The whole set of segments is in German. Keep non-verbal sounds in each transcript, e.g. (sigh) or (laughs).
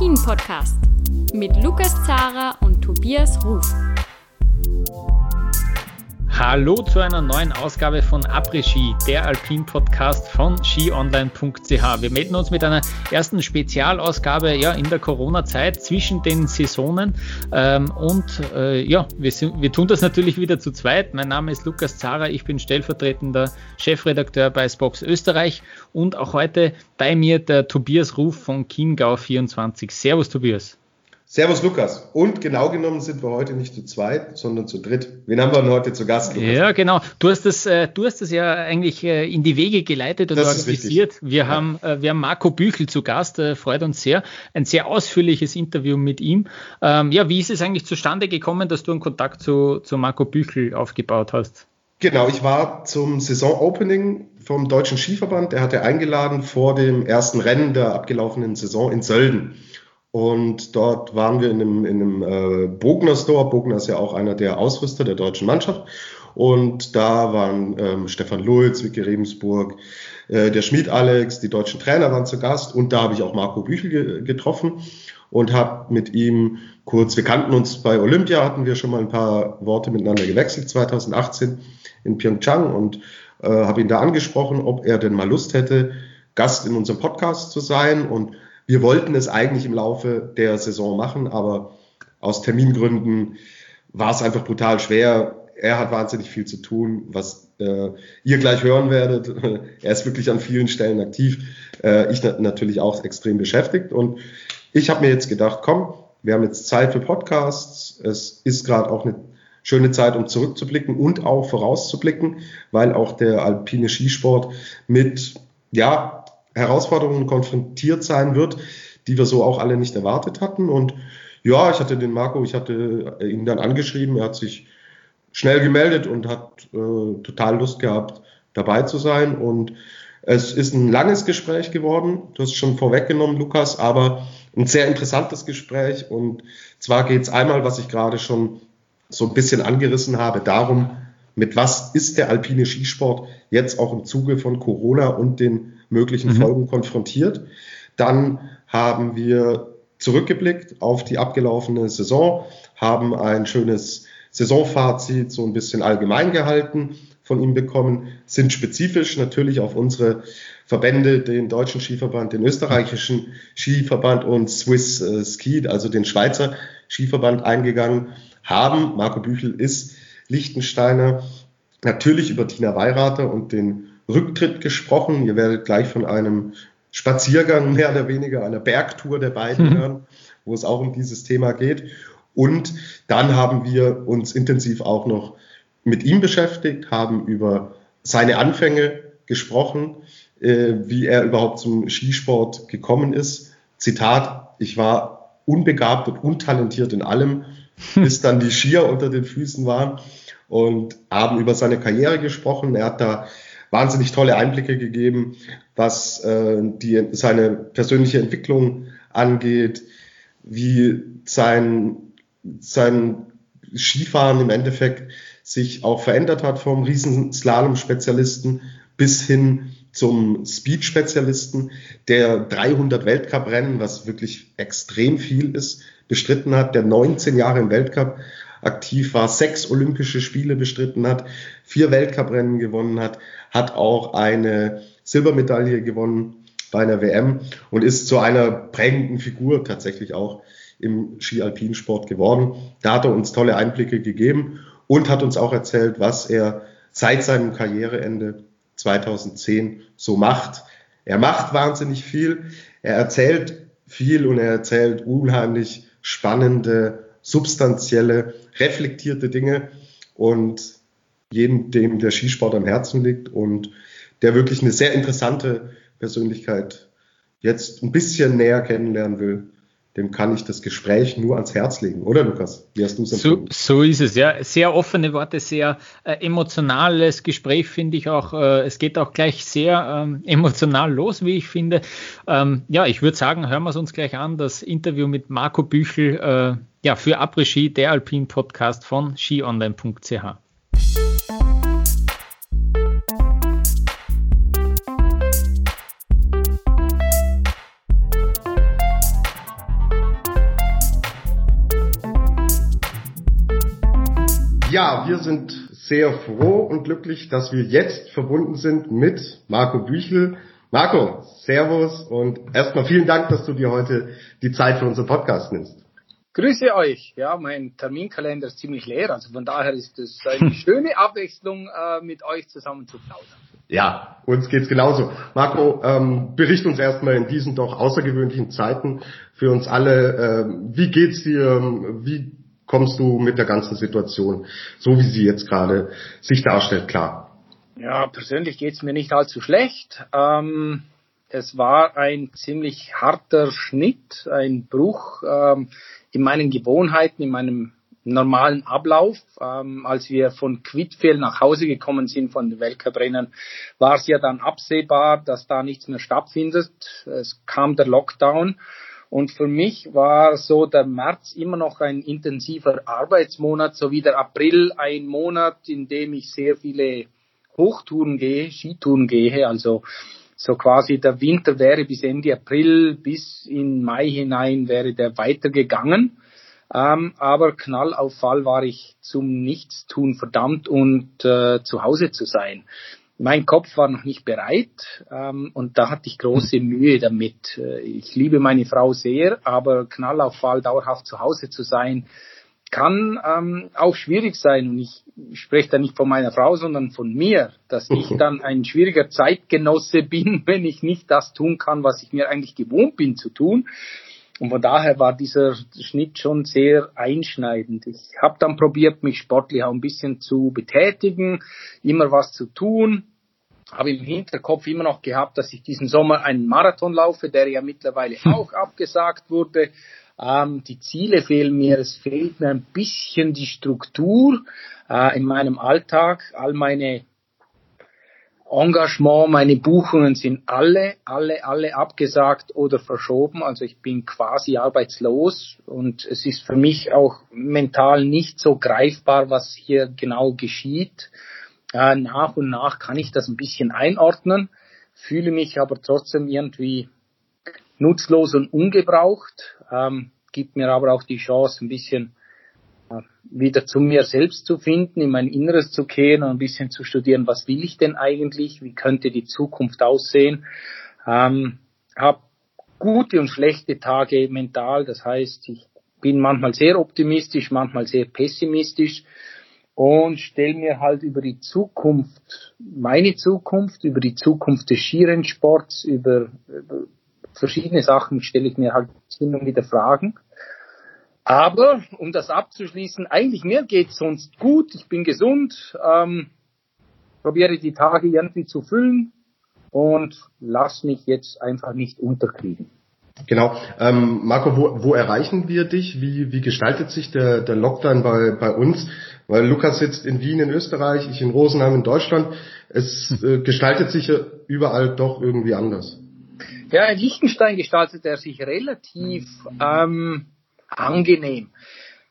Après-Ski, der Alpin-Podcast mit Lukas Zara und Tobias Ruf. Hallo zu einer neuen Ausgabe von Après-Ski, der Alpin-Podcast von skionline.ch. Wir melden uns mit einer ersten Spezialausgabe ja, in der Corona-Zeit zwischen den Saisonen. Ähm, und äh, ja, wir, sind, wir tun das natürlich wieder zu zweit. Mein Name ist Lukas Zara, ich bin stellvertretender Chefredakteur bei Spox Österreich und auch heute bei mir der Tobias Ruf von Chiemgau24. Servus Tobias. Servus Lukas. Und genau genommen sind wir heute nicht zu zweit, sondern zu dritt. Wen haben wir denn heute zu Gast? Lukas? Ja, genau. Du hast das, äh, du hast das ja eigentlich äh, in die Wege geleitet und das organisiert. Wir ja. haben, äh, wir haben Marco Büchel zu Gast. freut uns sehr. Ein sehr ausführliches Interview mit ihm. Ähm, ja, wie ist es eigentlich zustande gekommen, dass du einen Kontakt zu, zu Marco Büchel aufgebaut hast? Genau, ich war zum Saisonopening vom Deutschen Skiverband. Der hatte eingeladen vor dem ersten Rennen der abgelaufenen Saison in Sölden. Und dort waren wir in einem, in einem äh, Bogner Store. Bogner ist ja auch einer der Ausrüster der deutschen Mannschaft. Und da waren ähm, Stefan Lulz, Vicky Rebensburg, äh, der Schmied Alex, die deutschen Trainer waren zu Gast. Und da habe ich auch Marco Büchel ge getroffen und habe mit ihm kurz, wir kannten uns bei Olympia, hatten wir schon mal ein paar Worte miteinander gewechselt, 2018 in Pyeongchang. Und äh, habe ihn da angesprochen, ob er denn mal Lust hätte, Gast in unserem Podcast zu sein. Und wir wollten es eigentlich im Laufe der Saison machen, aber aus Termingründen war es einfach brutal schwer. Er hat wahnsinnig viel zu tun, was äh, ihr gleich hören werdet. (laughs) er ist wirklich an vielen Stellen aktiv. Äh, ich na natürlich auch extrem beschäftigt. Und ich habe mir jetzt gedacht, komm, wir haben jetzt Zeit für Podcasts. Es ist gerade auch eine schöne Zeit, um zurückzublicken und auch vorauszublicken, weil auch der alpine Skisport mit ja, Herausforderungen konfrontiert sein wird, die wir so auch alle nicht erwartet hatten. Und ja, ich hatte den Marco, ich hatte ihn dann angeschrieben, er hat sich schnell gemeldet und hat äh, total Lust gehabt, dabei zu sein. Und es ist ein langes Gespräch geworden, du hast schon vorweggenommen, Lukas, aber ein sehr interessantes Gespräch. Und zwar geht es einmal, was ich gerade schon so ein bisschen angerissen habe, darum, mit was ist der alpine Skisport jetzt auch im Zuge von Corona und den möglichen mhm. Folgen konfrontiert. Dann haben wir zurückgeblickt auf die abgelaufene Saison, haben ein schönes Saisonfazit so ein bisschen allgemein gehalten von ihm bekommen, sind spezifisch natürlich auf unsere Verbände, den deutschen Skiverband, den österreichischen Skiverband und Swiss äh, Ski, also den Schweizer Skiverband eingegangen, haben. Marco Büchel ist Lichtensteiner, natürlich über Tina Weirater und den Rücktritt gesprochen. Ihr werdet gleich von einem Spaziergang (laughs) mehr oder weniger, einer Bergtour der beiden mhm. hören, wo es auch um dieses Thema geht. Und dann haben wir uns intensiv auch noch mit ihm beschäftigt, haben über seine Anfänge gesprochen, äh, wie er überhaupt zum Skisport gekommen ist. Zitat, ich war unbegabt und untalentiert in allem, (laughs) bis dann die Skier unter den Füßen waren und haben über seine Karriere gesprochen. Er hat da wahnsinnig tolle Einblicke gegeben, was äh, die, seine persönliche Entwicklung angeht, wie sein, sein Skifahren im Endeffekt sich auch verändert hat vom Riesenslalom-Spezialisten bis hin zum Speed-Spezialisten, der 300 Weltcup-Rennen, was wirklich extrem viel ist, bestritten hat, der 19 Jahre im Weltcup aktiv war, sechs Olympische Spiele bestritten hat, vier Weltcuprennen gewonnen hat, hat auch eine Silbermedaille gewonnen bei einer WM und ist zu einer prägenden Figur tatsächlich auch im Ski-Alpinsport geworden. Da hat er uns tolle Einblicke gegeben und hat uns auch erzählt, was er seit seinem Karriereende 2010 so macht. Er macht wahnsinnig viel, er erzählt viel und er erzählt unheimlich spannende substanzielle, reflektierte Dinge und jedem, dem der Skisport am Herzen liegt und der wirklich eine sehr interessante Persönlichkeit jetzt ein bisschen näher kennenlernen will, dem kann ich das Gespräch nur ans Herz legen, oder Lukas? Wie hast du es so, so ist es, ja. Sehr offene Worte, sehr äh, emotionales Gespräch, finde ich auch. Äh, es geht auch gleich sehr ähm, (laughs) emotional los, wie ich finde. Ähm, ja, ich würde sagen, hören wir es uns gleich an, das Interview mit Marco Büchel, äh, ja, für Après-Ski, der Alpin-Podcast von skionline.ch. Ja, wir sind sehr froh und glücklich, dass wir jetzt verbunden sind mit Marco Büchel. Marco, Servus und erstmal vielen Dank, dass du dir heute die Zeit für unseren Podcast nimmst. Grüße euch. Ja, mein Terminkalender ist ziemlich leer, also von daher ist es eine (laughs) schöne Abwechslung, äh, mit euch zusammen zu plaudern. Ja, uns geht's genauso. Marco, ähm, bericht uns erstmal in diesen doch außergewöhnlichen Zeiten für uns alle. Ähm, wie geht's dir? Wie kommst du mit der ganzen Situation, so wie sie jetzt gerade sich darstellt, klar? Ja, persönlich geht's mir nicht allzu schlecht. Ähm, es war ein ziemlich harter Schnitt, ein Bruch ähm, in meinen Gewohnheiten, in meinem normalen Ablauf. Ähm, als wir von Quidfield nach Hause gekommen sind von den Weltcuprennen, war es ja dann absehbar, dass da nichts mehr stattfindet. Es kam der Lockdown. Und für mich war so der März immer noch ein intensiver Arbeitsmonat, sowie der April ein Monat, in dem ich sehr viele Hochtouren gehe, Skitouren gehe. Also so quasi der Winter wäre bis Ende April, bis in Mai hinein wäre der weitergegangen. Ähm, aber Knall auf Fall war ich zum Nichtstun verdammt und äh, zu Hause zu sein. Mein Kopf war noch nicht bereit ähm, und da hatte ich große (laughs) Mühe damit. Äh, ich liebe meine Frau sehr, aber Knall auf Fall dauerhaft zu Hause zu sein, kann ähm, auch schwierig sein. Und ich spreche da nicht von meiner Frau, sondern von mir, dass ich (laughs) dann ein schwieriger Zeitgenosse (laughs) bin, wenn ich nicht das tun kann, was ich mir eigentlich gewohnt bin zu tun. Und von daher war dieser Schnitt schon sehr einschneidend. Ich habe dann probiert, mich sportlich auch ein bisschen zu betätigen, immer was zu tun. Habe im Hinterkopf immer noch gehabt, dass ich diesen Sommer einen Marathon laufe, der ja mittlerweile hm. auch abgesagt wurde. Ähm, die Ziele fehlen mir, es fehlt mir ein bisschen die Struktur äh, in meinem Alltag. All meine Engagement, meine Buchungen sind alle, alle, alle abgesagt oder verschoben. Also ich bin quasi arbeitslos und es ist für mich auch mental nicht so greifbar, was hier genau geschieht. Äh, nach und nach kann ich das ein bisschen einordnen, fühle mich aber trotzdem irgendwie nutzlos und ungebraucht, ähm, gibt mir aber auch die Chance, ein bisschen wieder zu mir selbst zu finden, in mein Inneres zu kehren und ein bisschen zu studieren, was will ich denn eigentlich, wie könnte die Zukunft aussehen. Ähm, habe gute und schlechte Tage mental, das heißt, ich bin manchmal sehr optimistisch, manchmal sehr pessimistisch und stelle mir halt über die Zukunft, meine Zukunft, über die Zukunft des Skirennsports, über, über verschiedene Sachen stelle ich mir halt hin und wieder Fragen. Aber um das abzuschließen, eigentlich mir geht's sonst gut. Ich bin gesund, ähm, probiere die Tage irgendwie zu füllen und lass mich jetzt einfach nicht unterkriegen. Genau. Ähm, Marco, wo, wo erreichen wir dich? Wie, wie gestaltet sich der, der Lockdown bei, bei uns? Weil Lukas sitzt in Wien in Österreich, ich in Rosenheim in Deutschland. Es äh, gestaltet sich ja überall doch irgendwie anders. Ja, in Liechtenstein gestaltet er sich relativ ähm, angenehm.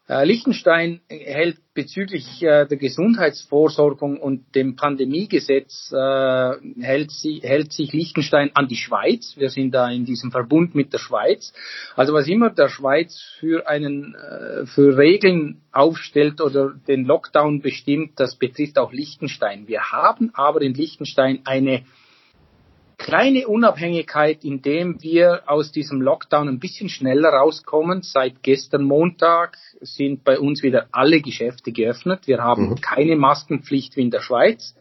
Äh, Liechtenstein hält bezüglich äh, der Gesundheitsvorsorgung und dem Pandemiegesetz äh, hält, sie, hält sich Liechtenstein an die Schweiz. Wir sind da in diesem Verbund mit der Schweiz. Also was immer der Schweiz für einen für Regeln aufstellt oder den Lockdown bestimmt, das betrifft auch Liechtenstein. Wir haben aber in Liechtenstein eine kleine Unabhängigkeit, indem wir aus diesem Lockdown ein bisschen schneller rauskommen. Seit gestern Montag sind bei uns wieder alle Geschäfte geöffnet. Wir haben mhm. keine Maskenpflicht wie in der Schweiz.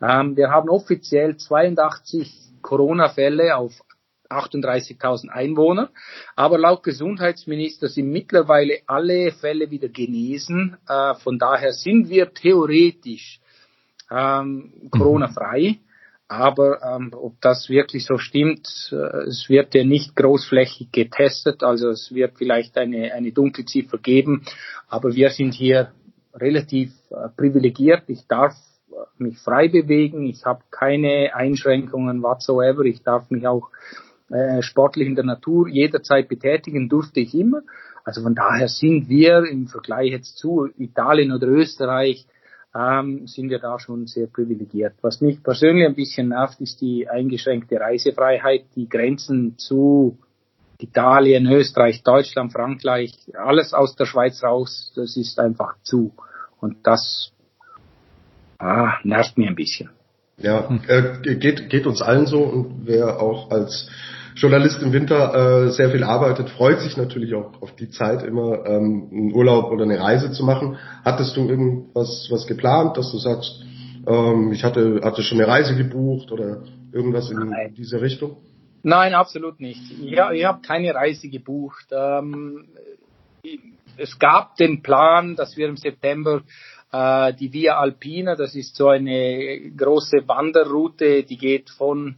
Ähm, wir haben offiziell 82 Corona-Fälle auf 38.000 Einwohner. Aber laut Gesundheitsminister sind mittlerweile alle Fälle wieder genesen. Äh, von daher sind wir theoretisch ähm, Corona-frei. Aber ähm, ob das wirklich so stimmt, äh, es wird ja nicht großflächig getestet, also es wird vielleicht eine, eine Dunkelziffer geben, aber wir sind hier relativ äh, privilegiert. Ich darf äh, mich frei bewegen, ich habe keine Einschränkungen whatsoever, ich darf mich auch äh, sportlich in der Natur jederzeit betätigen, durfte ich immer. Also von daher sind wir im Vergleich jetzt zu Italien oder Österreich ähm, sind wir da schon sehr privilegiert. Was mich persönlich ein bisschen nervt, ist die eingeschränkte Reisefreiheit, die Grenzen zu Italien, Österreich, Deutschland, Frankreich, alles aus der Schweiz raus, das ist einfach zu. Und das ah, nervt mir ein bisschen. Ja, äh, geht, geht uns allen so und wer auch als Journalist im Winter äh, sehr viel arbeitet, freut sich natürlich auch auf die Zeit, immer ähm, einen Urlaub oder eine Reise zu machen. Hattest du irgendwas was geplant, dass du sagst, ähm, ich hatte, hatte schon eine Reise gebucht oder irgendwas in Nein. diese Richtung? Nein, absolut nicht. Ja, ich habe keine Reise gebucht. Ähm, es gab den Plan, dass wir im September äh, die Via Alpina, das ist so eine große Wanderroute, die geht von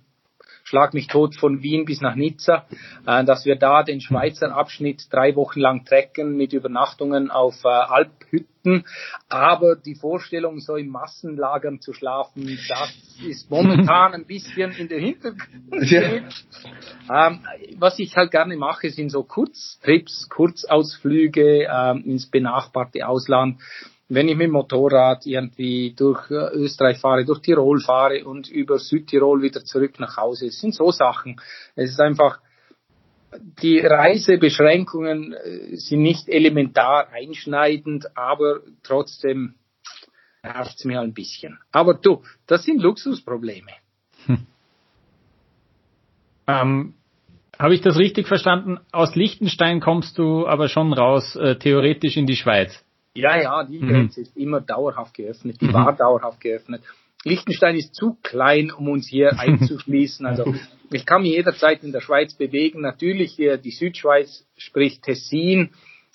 Schlag mich tot von Wien bis nach Nizza, äh, dass wir da den Schweizer Abschnitt drei Wochen lang trecken mit Übernachtungen auf äh, Alphütten. Aber die Vorstellung, so in Massenlagern zu schlafen, das ist momentan ein bisschen in der Hintergrund. Ja. Ähm, was ich halt gerne mache, sind so Kurztrips, Kurzausflüge ähm, ins benachbarte Ausland wenn ich mit dem Motorrad irgendwie durch äh, Österreich fahre, durch Tirol fahre und über Südtirol wieder zurück nach Hause. Es sind so Sachen. Es ist einfach, die Reisebeschränkungen äh, sind nicht elementar einschneidend, aber trotzdem nervt es mir ein bisschen. Aber du, das sind Luxusprobleme. Hm. Ähm, Habe ich das richtig verstanden? Aus Liechtenstein kommst du aber schon raus, äh, theoretisch in die Schweiz. Ja, ja, die mhm. Grenze ist immer dauerhaft geöffnet, die mhm. war dauerhaft geöffnet. Liechtenstein ist zu klein, um uns hier (laughs) einzuschließen. Also ich kann mich jederzeit in der Schweiz bewegen. Natürlich die Südschweiz, sprich Tessin,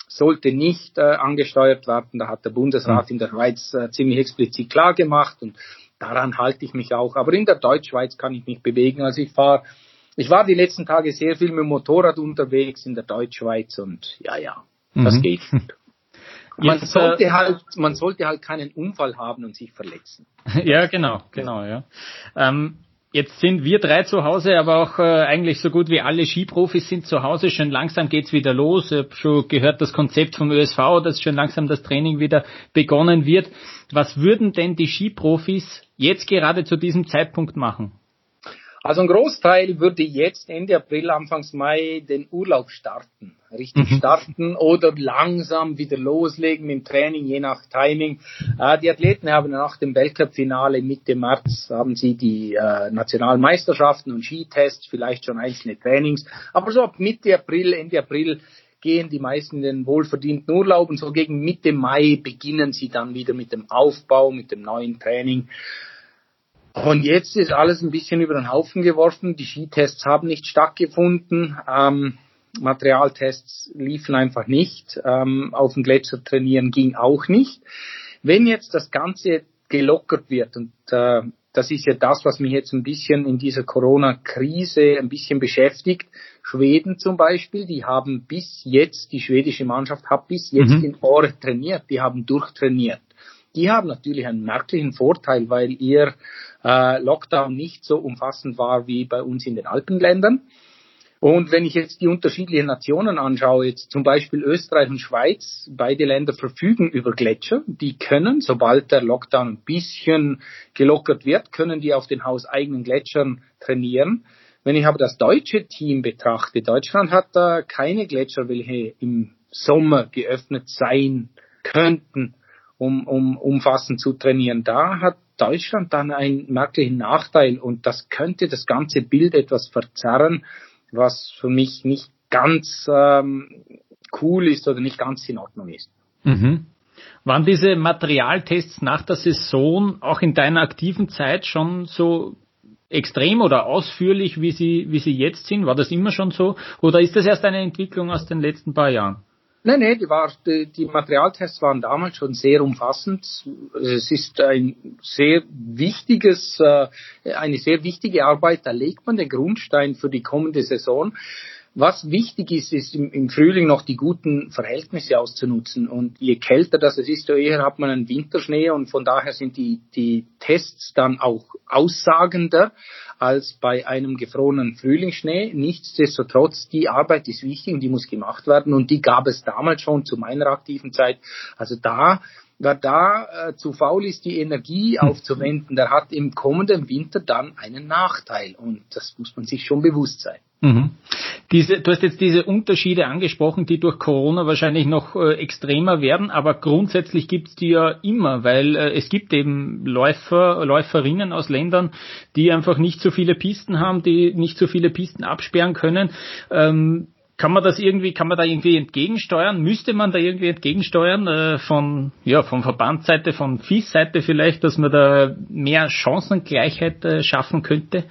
sollte nicht äh, angesteuert werden. Da hat der Bundesrat mhm. in der Schweiz äh, ziemlich explizit klar gemacht und daran halte ich mich auch. Aber in der Deutschschweiz kann ich mich bewegen. Also ich fahre, ich war die letzten Tage sehr viel mit dem Motorrad unterwegs in der Deutschschweiz und ja, ja, das mhm. geht. (laughs) Man Jetzt, sollte äh, halt, man sollte halt keinen Unfall haben und sich verletzen. (laughs) Ja, genau, genau, ja. Ähm, Jetzt sind wir drei zu Hause, aber auch äh, eigentlich so gut wie alle Skiprofis sind zu Hause. Schön langsam geht's wieder los. Ich habe schon gehört, das Konzept vom ÖSV, dass schön langsam das Training wieder begonnen wird. Was würden denn die Skiprofis jetzt gerade zu diesem Zeitpunkt machen? Also ein Großteil würde jetzt Ende April, Anfangs Mai den Urlaub starten. Richtig mhm. starten oder langsam wieder loslegen mit dem Training, je nach Timing. Äh, die Athleten haben nach dem Weltcup-Finale Mitte März haben sie die äh, Nationalmeisterschaften und Skitests, vielleicht schon einzelne Trainings. Aber so ab Mitte April, Ende April gehen die meisten in den wohlverdienten Urlaub und so gegen Mitte Mai beginnen sie dann wieder mit dem Aufbau, mit dem neuen Training. Und jetzt ist alles ein bisschen über den Haufen geworfen. Die Skitests haben nicht stattgefunden. Ähm, Materialtests liefen einfach nicht. Ähm, auf dem Gletscher trainieren ging auch nicht. Wenn jetzt das Ganze gelockert wird und äh, das ist ja das, was mich jetzt ein bisschen in dieser Corona-Krise ein bisschen beschäftigt. Schweden zum Beispiel, die haben bis jetzt, die schwedische Mannschaft hat bis jetzt mhm. in Ore trainiert, die haben durchtrainiert. Die haben natürlich einen merklichen Vorteil, weil ihr äh, Lockdown nicht so umfassend war wie bei uns in den Alpenländern. Und wenn ich jetzt die unterschiedlichen Nationen anschaue, jetzt zum Beispiel Österreich und Schweiz, beide Länder verfügen über Gletscher. Die können, sobald der Lockdown ein bisschen gelockert wird, können die auf den hauseigenen Gletschern trainieren. Wenn ich aber das deutsche Team betrachte, Deutschland hat da keine Gletscher, welche im Sommer geöffnet sein könnten, um, um umfassend zu trainieren. Da hat Deutschland dann einen merklichen Nachteil und das könnte das ganze Bild etwas verzerren, was für mich nicht ganz ähm, cool ist oder nicht ganz in Ordnung ist. Mhm. Waren diese Materialtests nach der Saison auch in deiner aktiven Zeit schon so extrem oder ausführlich, wie sie, wie sie jetzt sind? War das immer schon so? Oder ist das erst eine Entwicklung aus den letzten paar Jahren? Nein, nein, die, war, die, die Materialtests waren damals schon sehr umfassend. Es ist ein sehr wichtiges, äh, eine sehr wichtige Arbeit. Da legt man den Grundstein für die kommende Saison. Was wichtig ist, ist im, Frühling noch die guten Verhältnisse auszunutzen. Und je kälter das es ist, desto eher hat man einen Winterschnee und von daher sind die, die Tests dann auch aussagender als bei einem gefrorenen Frühlingsschnee. Nichtsdestotrotz, die Arbeit ist wichtig und die muss gemacht werden und die gab es damals schon zu meiner aktiven Zeit. Also da wer da äh, zu faul ist, die Energie aufzuwenden, der hat im kommenden Winter dann einen Nachteil und das muss man sich schon bewusst sein. Mhm. Diese, du hast jetzt diese Unterschiede angesprochen, die durch Corona wahrscheinlich noch äh, extremer werden, aber grundsätzlich gibt's die ja immer, weil äh, es gibt eben Läufer, Läuferinnen aus Ländern, die einfach nicht so viele Pisten haben, die nicht so viele Pisten absperren können. Ähm, kann man das irgendwie, kann man da irgendwie entgegensteuern? Müsste man da irgendwie entgegensteuern äh, von, ja, von Verbandsseite, von FIS-Seite vielleicht, dass man da mehr Chancengleichheit äh, schaffen könnte?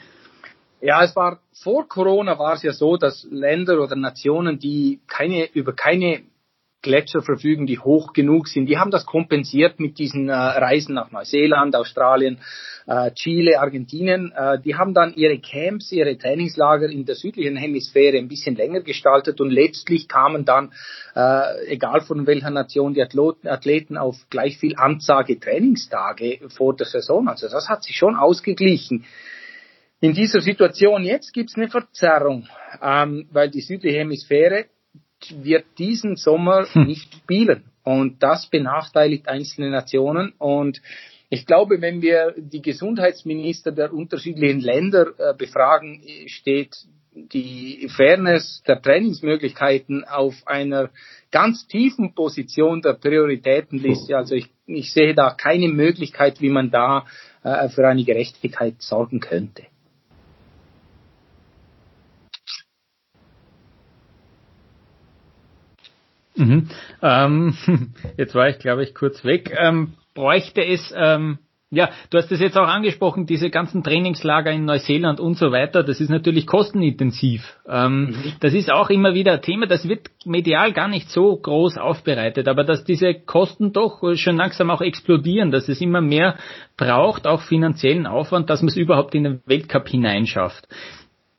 Ja, es war vor Corona war es ja so, dass Länder oder Nationen, die keine über keine Gletscher verfügen, die hoch genug sind, die haben das kompensiert mit diesen äh, Reisen nach Neuseeland, Australien, äh, Chile, Argentinien. Äh, die haben dann ihre Camps, ihre Trainingslager in der südlichen Hemisphäre ein bisschen länger gestaltet und letztlich kamen dann, äh, egal von welcher Nation, die Athleten auf gleich viel Anzahl Trainingstage vor der Saison. Also das hat sich schon ausgeglichen. In dieser Situation jetzt gibt es eine Verzerrung, ähm, weil die südliche Hemisphäre wird diesen Sommer hm. nicht spielen. Und das benachteiligt einzelne Nationen. Und ich glaube, wenn wir die Gesundheitsminister der unterschiedlichen Länder äh, befragen, steht die Fairness der Trainingsmöglichkeiten auf einer ganz tiefen Position der Prioritätenliste. Also ich, ich sehe da keine Möglichkeit, wie man da äh, für eine Gerechtigkeit sorgen könnte. Mhm. Ähm, (laughs) jetzt war ich, glaube ich, kurz weg. Ähm, bräuchte es, ähm, ja, du hast es jetzt auch angesprochen, diese ganzen Trainingslager in Neuseeland und so weiter, das ist natürlich kostenintensiv. Ähm, mhm. Das ist auch immer wieder ein Thema, das wird medial gar nicht so groß aufbereitet, aber dass diese Kosten doch schon langsam auch explodieren, dass es immer mehr braucht, auch finanziellen Aufwand, dass man es überhaupt in den Weltcup hineinschafft.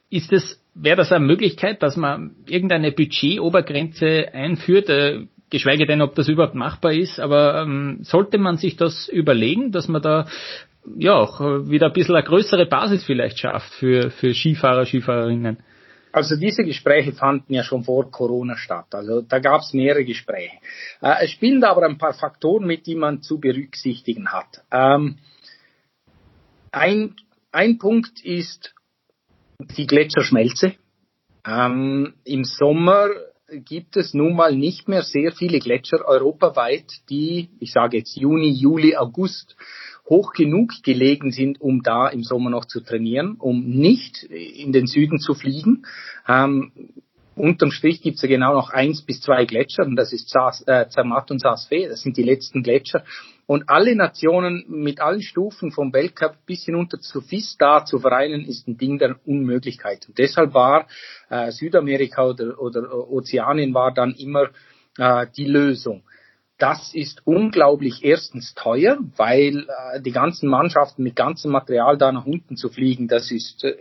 Ist es wäre das eine Möglichkeit, dass man irgendeine Budgetobergrenze einführt, äh, geschweige denn, ob das überhaupt machbar ist, aber ähm, sollte man sich das überlegen, dass man da ja auch wieder ein bisschen eine größere Basis vielleicht schafft für, für Skifahrer, Skifahrerinnen? Also diese Gespräche fanden ja schon vor Corona statt. Also da gab es mehrere Gespräche. Äh, es spielen da aber ein paar Faktoren mit, die man zu berücksichtigen hat. Ähm, ein, ein Punkt ist die Gletscherschmelze. Ähm, Im Sommer gibt es nun mal nicht mehr sehr viele Gletscher europaweit, die, ich sage jetzt Juni, Juli, August, hoch genug gelegen sind, um da im Sommer noch zu trainieren, um nicht in den Süden zu fliegen. Ähm, unterm Strich gibt es ja genau noch eins bis zwei Gletscher, und das ist äh, Zermatt und Saas-Fee, das sind die letzten Gletscher. Und alle Nationen mit allen Stufen vom Weltcup bis hinunter zu FIS da zu vereinen, ist ein Ding der Unmöglichkeit. Und deshalb war äh, Südamerika oder, oder Ozeanien war dann immer äh, die Lösung. Das ist unglaublich erstens teuer, weil äh, die ganzen Mannschaften mit ganzem Material da nach unten zu fliegen, das ist äh,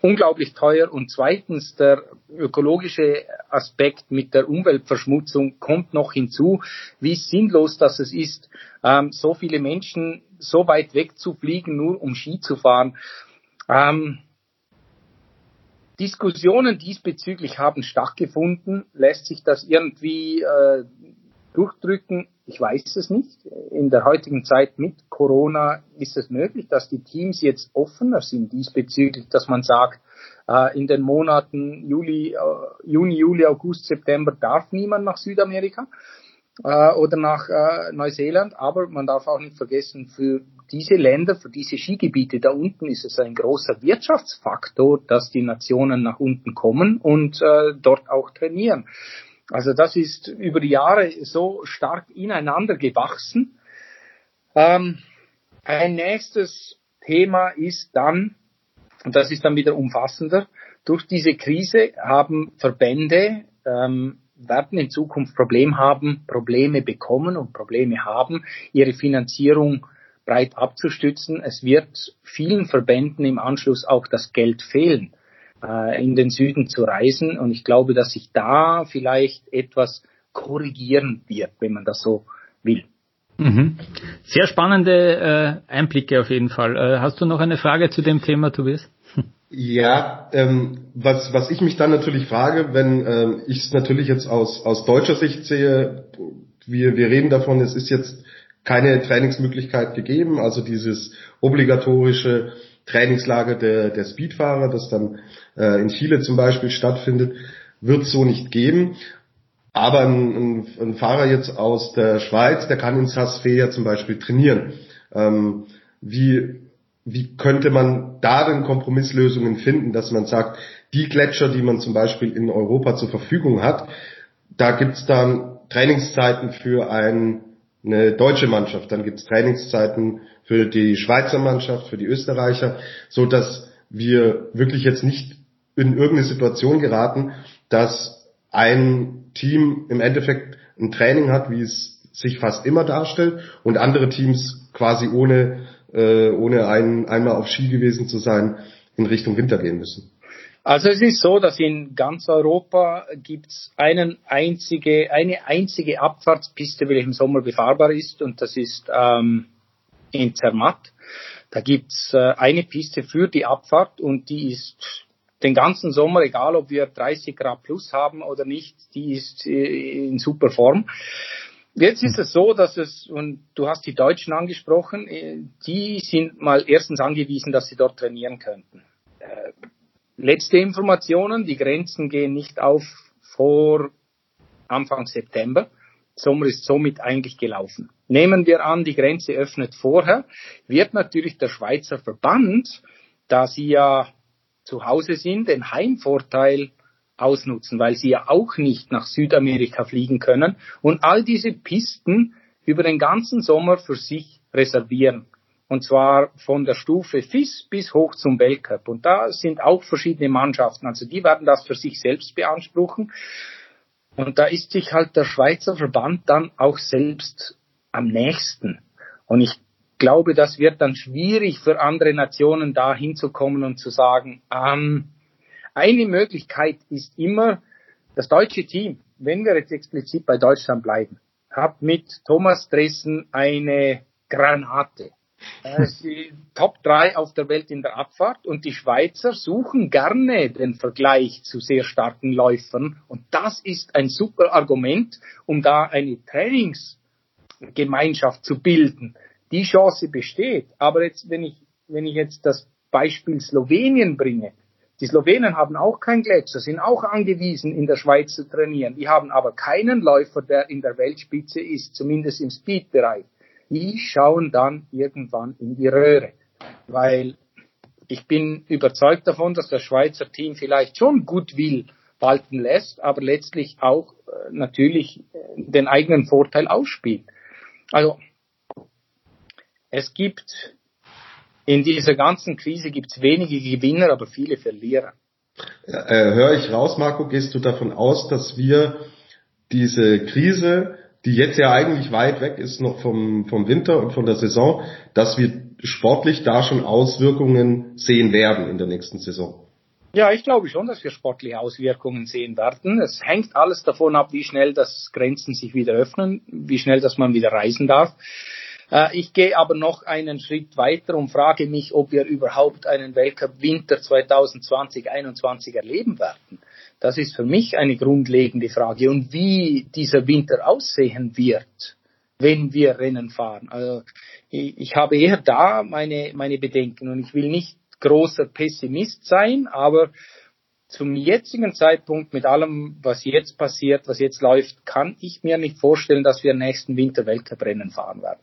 unglaublich teuer und zweitens der ökologische Aspekt mit der Umweltverschmutzung kommt noch hinzu, wie sinnlos das es ist, ähm, so viele Menschen so weit weg zu fliegen, nur um Ski zu fahren. Ähm, Diskussionen diesbezüglich haben stattgefunden. Lässt sich das irgendwie äh, durchdrücken? Ich weiß es nicht. In der heutigen Zeit mit Corona ist es möglich, dass die Teams jetzt offener sind diesbezüglich, dass man sagt, äh, in den Monaten Juli, äh, Juni, Juli, August, September darf niemand nach Südamerika äh, oder nach Neuseeland, aber man darf auch nicht vergessen, für diese Länder, für diese Skigebiete da unten ist es ein großer Wirtschaftsfaktor, dass die Nationen nach unten kommen und dort auch trainieren. Also das ist über die Jahre so stark ineinander gewachsen. Ähm, ein nächstes Thema ist dann, und das ist dann wieder umfassender, durch diese Krise haben Verbände, ähm, werden in Zukunft Problem haben, Probleme bekommen und Probleme haben, ihre Finanzierung breit abzustützen. Es wird vielen Verbänden im Anschluss auch das Geld fehlen äh, in den Süden zu reisen. Und ich glaube, dass sich da vielleicht etwas korrigieren wird, wenn man das so will. Mhm. Sehr spannende äh, Einblicke auf jeden Fall. Äh, hast du noch eine Frage zu dem Thema, Tobias? (laughs) Ja, ähm, was, was ich mich dann natürlich frage, wenn ähm, ich es natürlich jetzt aus, aus deutscher Sicht sehe, wir, wir reden davon, es ist jetzt keine Trainingsmöglichkeit gegeben, also dieses obligatorische Trainingslager der, der Speedfahrer, das dann äh, in Chile zum Beispiel stattfindet, wird es so nicht geben. Aber ein, ein, ein, Fahrer jetzt aus der Schweiz, der kann in Saas-Fee ja zum Beispiel trainieren. Ähm, wie, wie könnte man da denn Kompromisslösungen finden, dass man sagt, die Gletscher, die man zum Beispiel in Europa zur Verfügung hat, da gibt's dann Trainingszeiten für ein, eine deutsche Mannschaft, dann gibt's Trainingszeiten für die Schweizer Mannschaft, für die Österreicher, so dass wir wirklich jetzt nicht in irgendeine Situation geraten, dass ein Team im Endeffekt ein Training hat, wie es sich fast immer darstellt, und andere Teams quasi ohne, äh, ohne ein, einmal auf Ski gewesen zu sein, in Richtung Winter gehen müssen. Also es ist so, dass in ganz Europa gibt's einen einzige, eine einzige Abfahrtspiste, welche im Sommer befahrbar ist, und das ist ähm, in Zermatt. Da gibt's äh, eine Piste für die Abfahrt und die ist den ganzen Sommer, egal ob wir 30 Grad plus haben oder nicht, die ist äh, in super Form. Jetzt ist es so, dass es, und du hast die Deutschen angesprochen, äh, die sind mal erstens angewiesen, dass sie dort trainieren könnten. Äh, letzte Informationen, die Grenzen gehen nicht auf vor Anfang September. Sommer ist somit eigentlich gelaufen. Nehmen wir an, die Grenze öffnet vorher, wird natürlich der Schweizer Verband, da sie ja zu Hause sind, den Heimvorteil ausnutzen, weil sie ja auch nicht nach Südamerika fliegen können und all diese Pisten über den ganzen Sommer für sich reservieren. Und zwar von der Stufe FIS bis hoch zum Weltcup. Und da sind auch verschiedene Mannschaften. Also die werden das für sich selbst beanspruchen. Und da ist sich halt der Schweizer Verband dann auch selbst am nächsten. Und ich glaube, das wird dann schwierig für andere Nationen da hinzukommen und zu sagen, ähm, eine Möglichkeit ist immer, das deutsche Team, wenn wir jetzt explizit bei Deutschland bleiben, hat mit Thomas Dressen eine Granate. Äh, Top 3 auf der Welt in der Abfahrt und die Schweizer suchen gerne den Vergleich zu sehr starken Läufern und das ist ein super Argument, um da eine Trainingsgemeinschaft zu bilden die Chance besteht. Aber jetzt, wenn ich, wenn ich jetzt das Beispiel Slowenien bringe, die Slowenen haben auch kein Gletscher, sind auch angewiesen, in der Schweiz zu trainieren. Die haben aber keinen Läufer, der in der Weltspitze ist, zumindest im Speedbereich. Die schauen dann irgendwann in die Röhre, weil ich bin überzeugt davon, dass das Schweizer Team vielleicht schon gut will walten lässt, aber letztlich auch äh, natürlich äh, den eigenen Vorteil ausspielt. Also es gibt in dieser ganzen Krise gibt es wenige Gewinner, aber viele Verlierer. Äh, Höre ich raus, Marco, gehst du davon aus, dass wir diese Krise, die jetzt ja eigentlich weit weg ist noch vom, vom Winter und von der Saison, dass wir sportlich da schon Auswirkungen sehen werden in der nächsten Saison? Ja, ich glaube schon, dass wir sportliche Auswirkungen sehen werden. Es hängt alles davon ab, wie schnell das Grenzen sich wieder öffnen, wie schnell, dass man wieder reisen darf. Äh, ich gehe aber noch einen Schritt weiter und frage mich, ob wir überhaupt einen Weltcup Winter 2020-21 erleben werden. Das ist für mich eine grundlegende Frage. Und wie dieser Winter aussehen wird, wenn wir Rennen fahren. Also ich, habe eher da meine, meine Bedenken und ich will nicht großer Pessimist sein, aber zum jetzigen Zeitpunkt mit allem, was jetzt passiert, was jetzt läuft, kann ich mir nicht vorstellen, dass wir nächsten Winter Weltcuprennen fahren werden.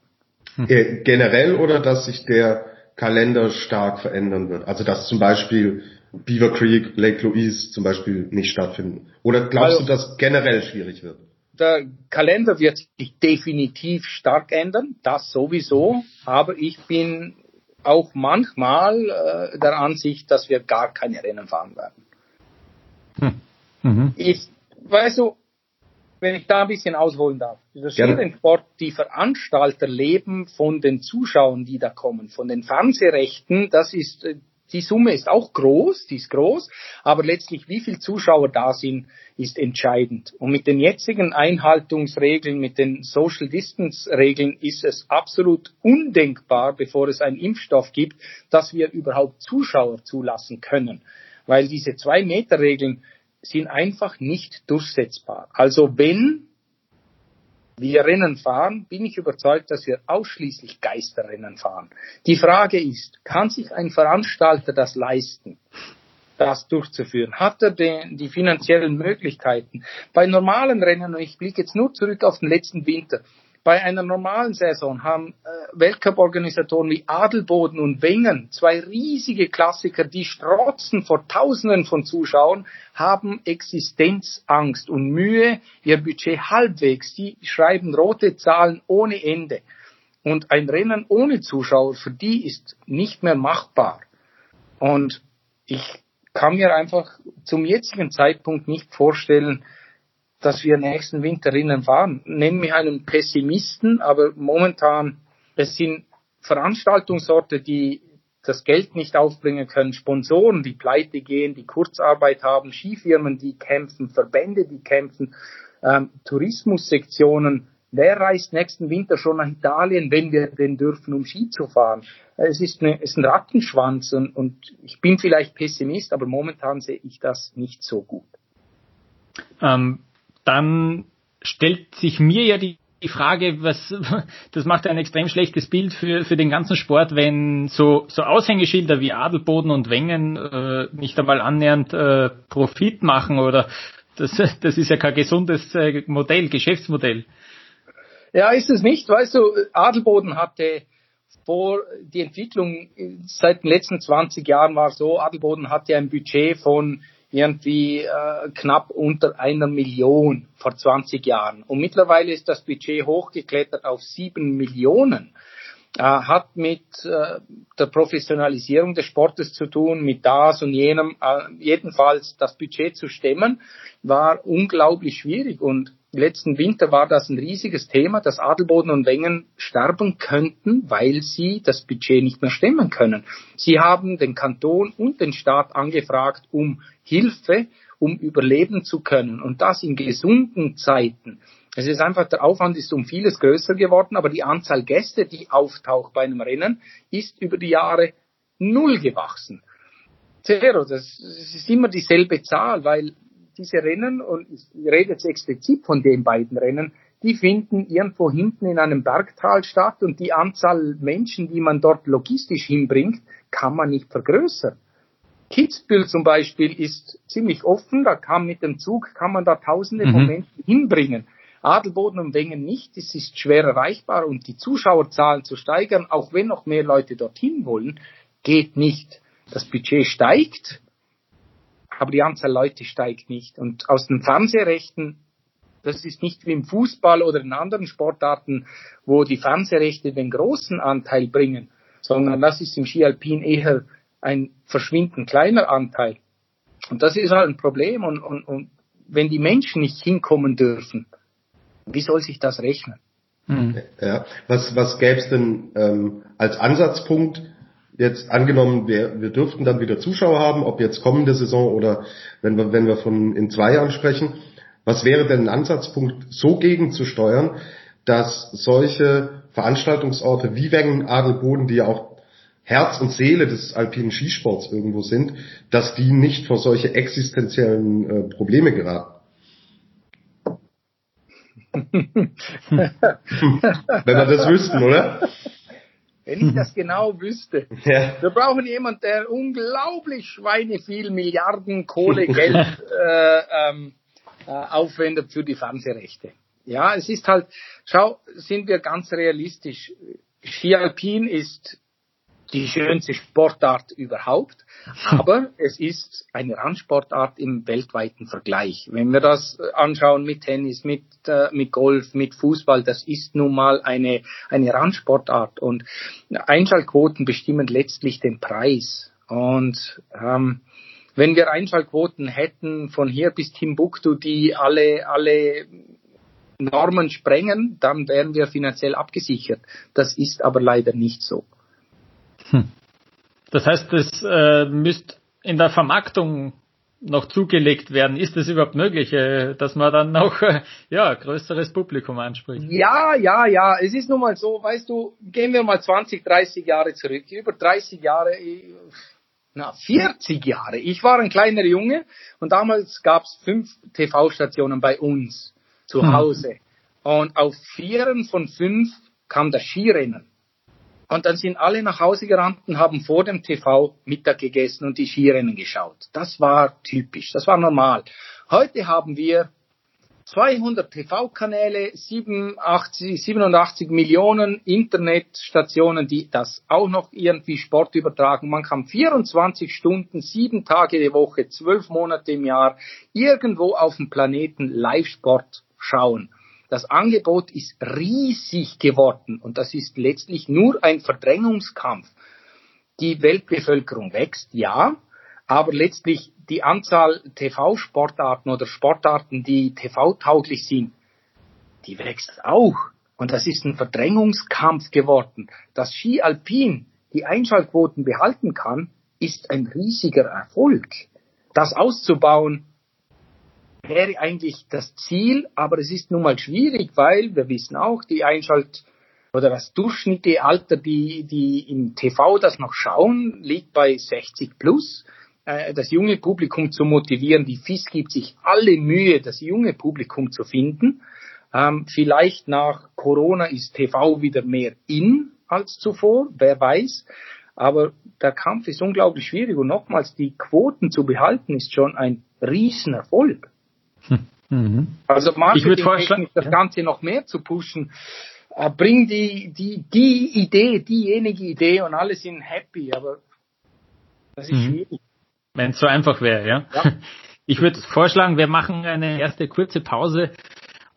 Hm. Generell oder dass sich der Kalender stark verändern wird? Also dass zum Beispiel Beaver Creek, Lake Louise zum Beispiel nicht stattfinden? Oder glaubst also, du, dass generell schwierig wird? Der Kalender wird sich definitiv stark ändern, das sowieso, aber ich bin auch manchmal äh, der Ansicht, dass wir gar keine Rennen fahren werden. Hm. Mhm. Ich, weißt du, wenn ich da ein bisschen ausholen darf. Der Skirennsport, die Veranstalter leben von den Zuschauern, die da kommen, von den Fernsehrechten. Das ist, äh, die Summe ist auch groß, die ist groß, aber letztlich wie viele Zuschauer da sind, ist entscheidend. Und mit den jetzigen Einhaltungsregeln, mit den Social Distance Regeln ist es absolut undenkbar, bevor es einen Impfstoff gibt, dass wir überhaupt Zuschauer zulassen können. Weil diese zwei Meter Regeln sind einfach nicht durchsetzbar. Also wenn wir Rennen fahren, bin ich überzeugt, dass wir ausschließlich Geisterrennen fahren. Die Frage ist, kann sich ein Veranstalter das leisten? das durchzuführen? Hat er den, die finanziellen Möglichkeiten? Bei normalen Rennen, und ich blicke jetzt nur zurück auf den letzten Winter, bei einer normalen Saison haben äh, Weltcup-Organisatoren wie Adelboden und Wengen, zwei riesige Klassiker, die strotzen vor Tausenden von Zuschauern, haben Existenzangst und Mühe, ihr Budget halbwegs. Die schreiben rote Zahlen ohne Ende. Und ein Rennen ohne Zuschauer, für die ist nicht mehr machbar. Und ich kann mir einfach zum jetzigen Zeitpunkt nicht vorstellen, dass wir nächsten Winter Rennen fahren. Nenn mich einen Pessimisten, aber momentan, es sind Veranstaltungsorte, die das Geld nicht aufbringen können, Sponsoren, die pleite gehen, die Kurzarbeit haben, Skifirmen, die kämpfen, Verbände, die kämpfen, ähm, Tourismussektionen. Wer reist nächsten Winter schon nach Italien, wenn wir denn dürfen, um Ski zu fahren? Es ist, eine, es ist ein Rattenschwanz und, und ich bin vielleicht Pessimist, aber momentan sehe ich das nicht so gut. Ähm, dann stellt sich mir ja die die Frage, was, (laughs) das macht ein extrem schlechtes Bild für, für den ganzen Sport, wenn so, so Aushängeschilder wie Adelboden und Wengen äh, nicht einmal annähernd äh, Profit machen oder das, (laughs) das ist ja kein gesundes äh, Modell, Geschäftsmodell. Ja, ist es nicht. Weißt du, Adelboden hatte vor die Entwicklung seit den letzten 20 Jahren war so, Adelboden hatte ein Budget von irgendwie äh, knapp unter einer Million vor 20 Jahren. Und mittlerweile ist das Budget hochgeklettert auf sieben Millionen. Äh, hat mit äh, der Professionalisierung des Sportes zu tun, mit das und jenem. Äh, jedenfalls das Budget zu stemmen, war unglaublich schwierig. Und letzten Winter war das ein riesiges Thema, dass Adelboden und Wengen sterben könnten, weil sie das Budget nicht mehr stemmen können. Sie haben den Kanton und den Staat angefragt um Hilfe, um überleben zu können. Und das in gesunden Zeiten. Es ist einfach, der Aufwand ist um vieles größer geworden, aber die Anzahl Gäste, die auftaucht bei einem Rennen, ist über die Jahre null gewachsen. Zero, das ist immer dieselbe Zahl, weil diese Rennen, und ich rede jetzt explizit von den beiden Rennen, die finden irgendwo hinten in einem Bergtal statt und die Anzahl Menschen, die man dort logistisch hinbringt, kann man nicht vergrößern. Kitzbühel zum Beispiel ist ziemlich offen, da kann mit dem Zug, kann man da tausende mhm. von Menschen hinbringen. Adelboden und Wengen nicht, es ist schwer erreichbar und die Zuschauerzahlen zu steigern, auch wenn noch mehr Leute dorthin wollen, geht nicht. Das Budget steigt, aber die Anzahl Leute steigt nicht. Und aus den Fernsehrechten, das ist nicht wie im Fußball oder in anderen Sportarten, wo die Fernsehrechte den großen Anteil bringen, sondern das ist im Skialpin eher ein verschwindend kleiner Anteil. Und das ist halt ein Problem. Und, und, und wenn die Menschen nicht hinkommen dürfen, wie soll sich das rechnen? Hm. Ja. Was, was gäbe es denn ähm, als Ansatzpunkt, jetzt angenommen, wir, wir dürften dann wieder Zuschauer haben, ob jetzt kommende Saison oder wenn wir, wenn wir von in zwei Jahren sprechen, was wäre denn ein Ansatzpunkt, so gegenzusteuern, dass solche Veranstaltungsorte wie Wengen, Adelboden, die ja auch Herz und Seele des alpinen Skisports irgendwo sind, dass die nicht vor solche existenziellen äh, Probleme geraten? (laughs) Wenn wir das wüssten, oder? Wenn ich das (laughs) genau wüsste. Ja. Wir brauchen jemanden, der unglaublich Schweine viel Milliarden Kohle (laughs) Geld äh, ähm, äh, aufwendet für die Fernsehrechte. Ja, es ist halt, schau, sind wir ganz realistisch. Ski Alpin ist die schönste Sportart überhaupt, aber (laughs) es ist eine Randsportart im weltweiten Vergleich. Wenn wir das anschauen mit Tennis, mit, äh, mit Golf, mit Fußball, das ist nun mal eine, eine Randsportart und Einschaltquoten bestimmen letztlich den Preis. Und ähm, wenn wir Einschaltquoten hätten von hier bis Timbuktu, die alle, alle Normen sprengen, dann wären wir finanziell abgesichert. Das ist aber leider nicht so. Hm. Das heißt, das äh, müsste in der Vermarktung noch zugelegt werden. Ist es überhaupt möglich, äh, dass man dann noch äh, ja größeres Publikum anspricht? Ja, ja, ja. Es ist nun mal so, weißt du, gehen wir mal 20, 30 Jahre zurück. Über 30 Jahre, na 40 Jahre. Ich war ein kleiner Junge und damals gab es fünf TV-Stationen bei uns zu hm. Hause. Und auf vieren von fünf kam das Skirennen. Und dann sind alle nach Hause gerannt und haben vor dem TV Mittag gegessen und die Skirennen geschaut. Das war typisch, das war normal. Heute haben wir 200 TV-Kanäle, 87, 87 Millionen Internetstationen, die das auch noch irgendwie Sport übertragen. Man kann 24 Stunden, sieben Tage die Woche, zwölf Monate im Jahr irgendwo auf dem Planeten Live-Sport schauen. Das Angebot ist riesig geworden und das ist letztlich nur ein Verdrängungskampf. Die Weltbevölkerung wächst, ja, aber letztlich die Anzahl TV-Sportarten oder Sportarten, die TV-tauglich sind, die wächst auch. Und das ist ein Verdrängungskampf geworden. Dass Ski Alpin die Einschaltquoten behalten kann, ist ein riesiger Erfolg. Das auszubauen wäre eigentlich das Ziel, aber es ist nun mal schwierig, weil wir wissen auch, die Einschalt- oder das durchschnittliche Alter, die, die im TV das noch schauen, liegt bei 60 plus. Äh, das junge Publikum zu motivieren. Die FIS gibt sich alle Mühe, das junge Publikum zu finden. Ähm, vielleicht nach Corona ist TV wieder mehr in als zuvor, wer weiß. Aber der Kampf ist unglaublich schwierig und nochmals, die Quoten zu behalten ist schon ein Riesenerfolg. Mhm. Also Marketing das. Ganze noch mehr zu pushen, äh, bring die, die, die Idee, diejenige Idee und alle sind happy, aber das ist mhm. schwierig. Wenn es so einfach wäre, ja. ja. (laughs) Ich würde vorschlagen, wir machen eine erste kurze Pause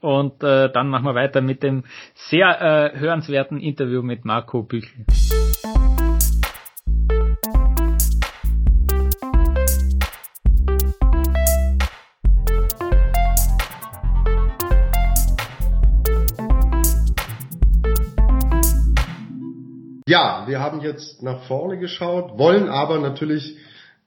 und äh, dann machen wir weiter mit dem sehr äh, hörenswerten Interview mit Marco Büchel. Ja, wir haben jetzt nach vorne geschaut, wollen aber natürlich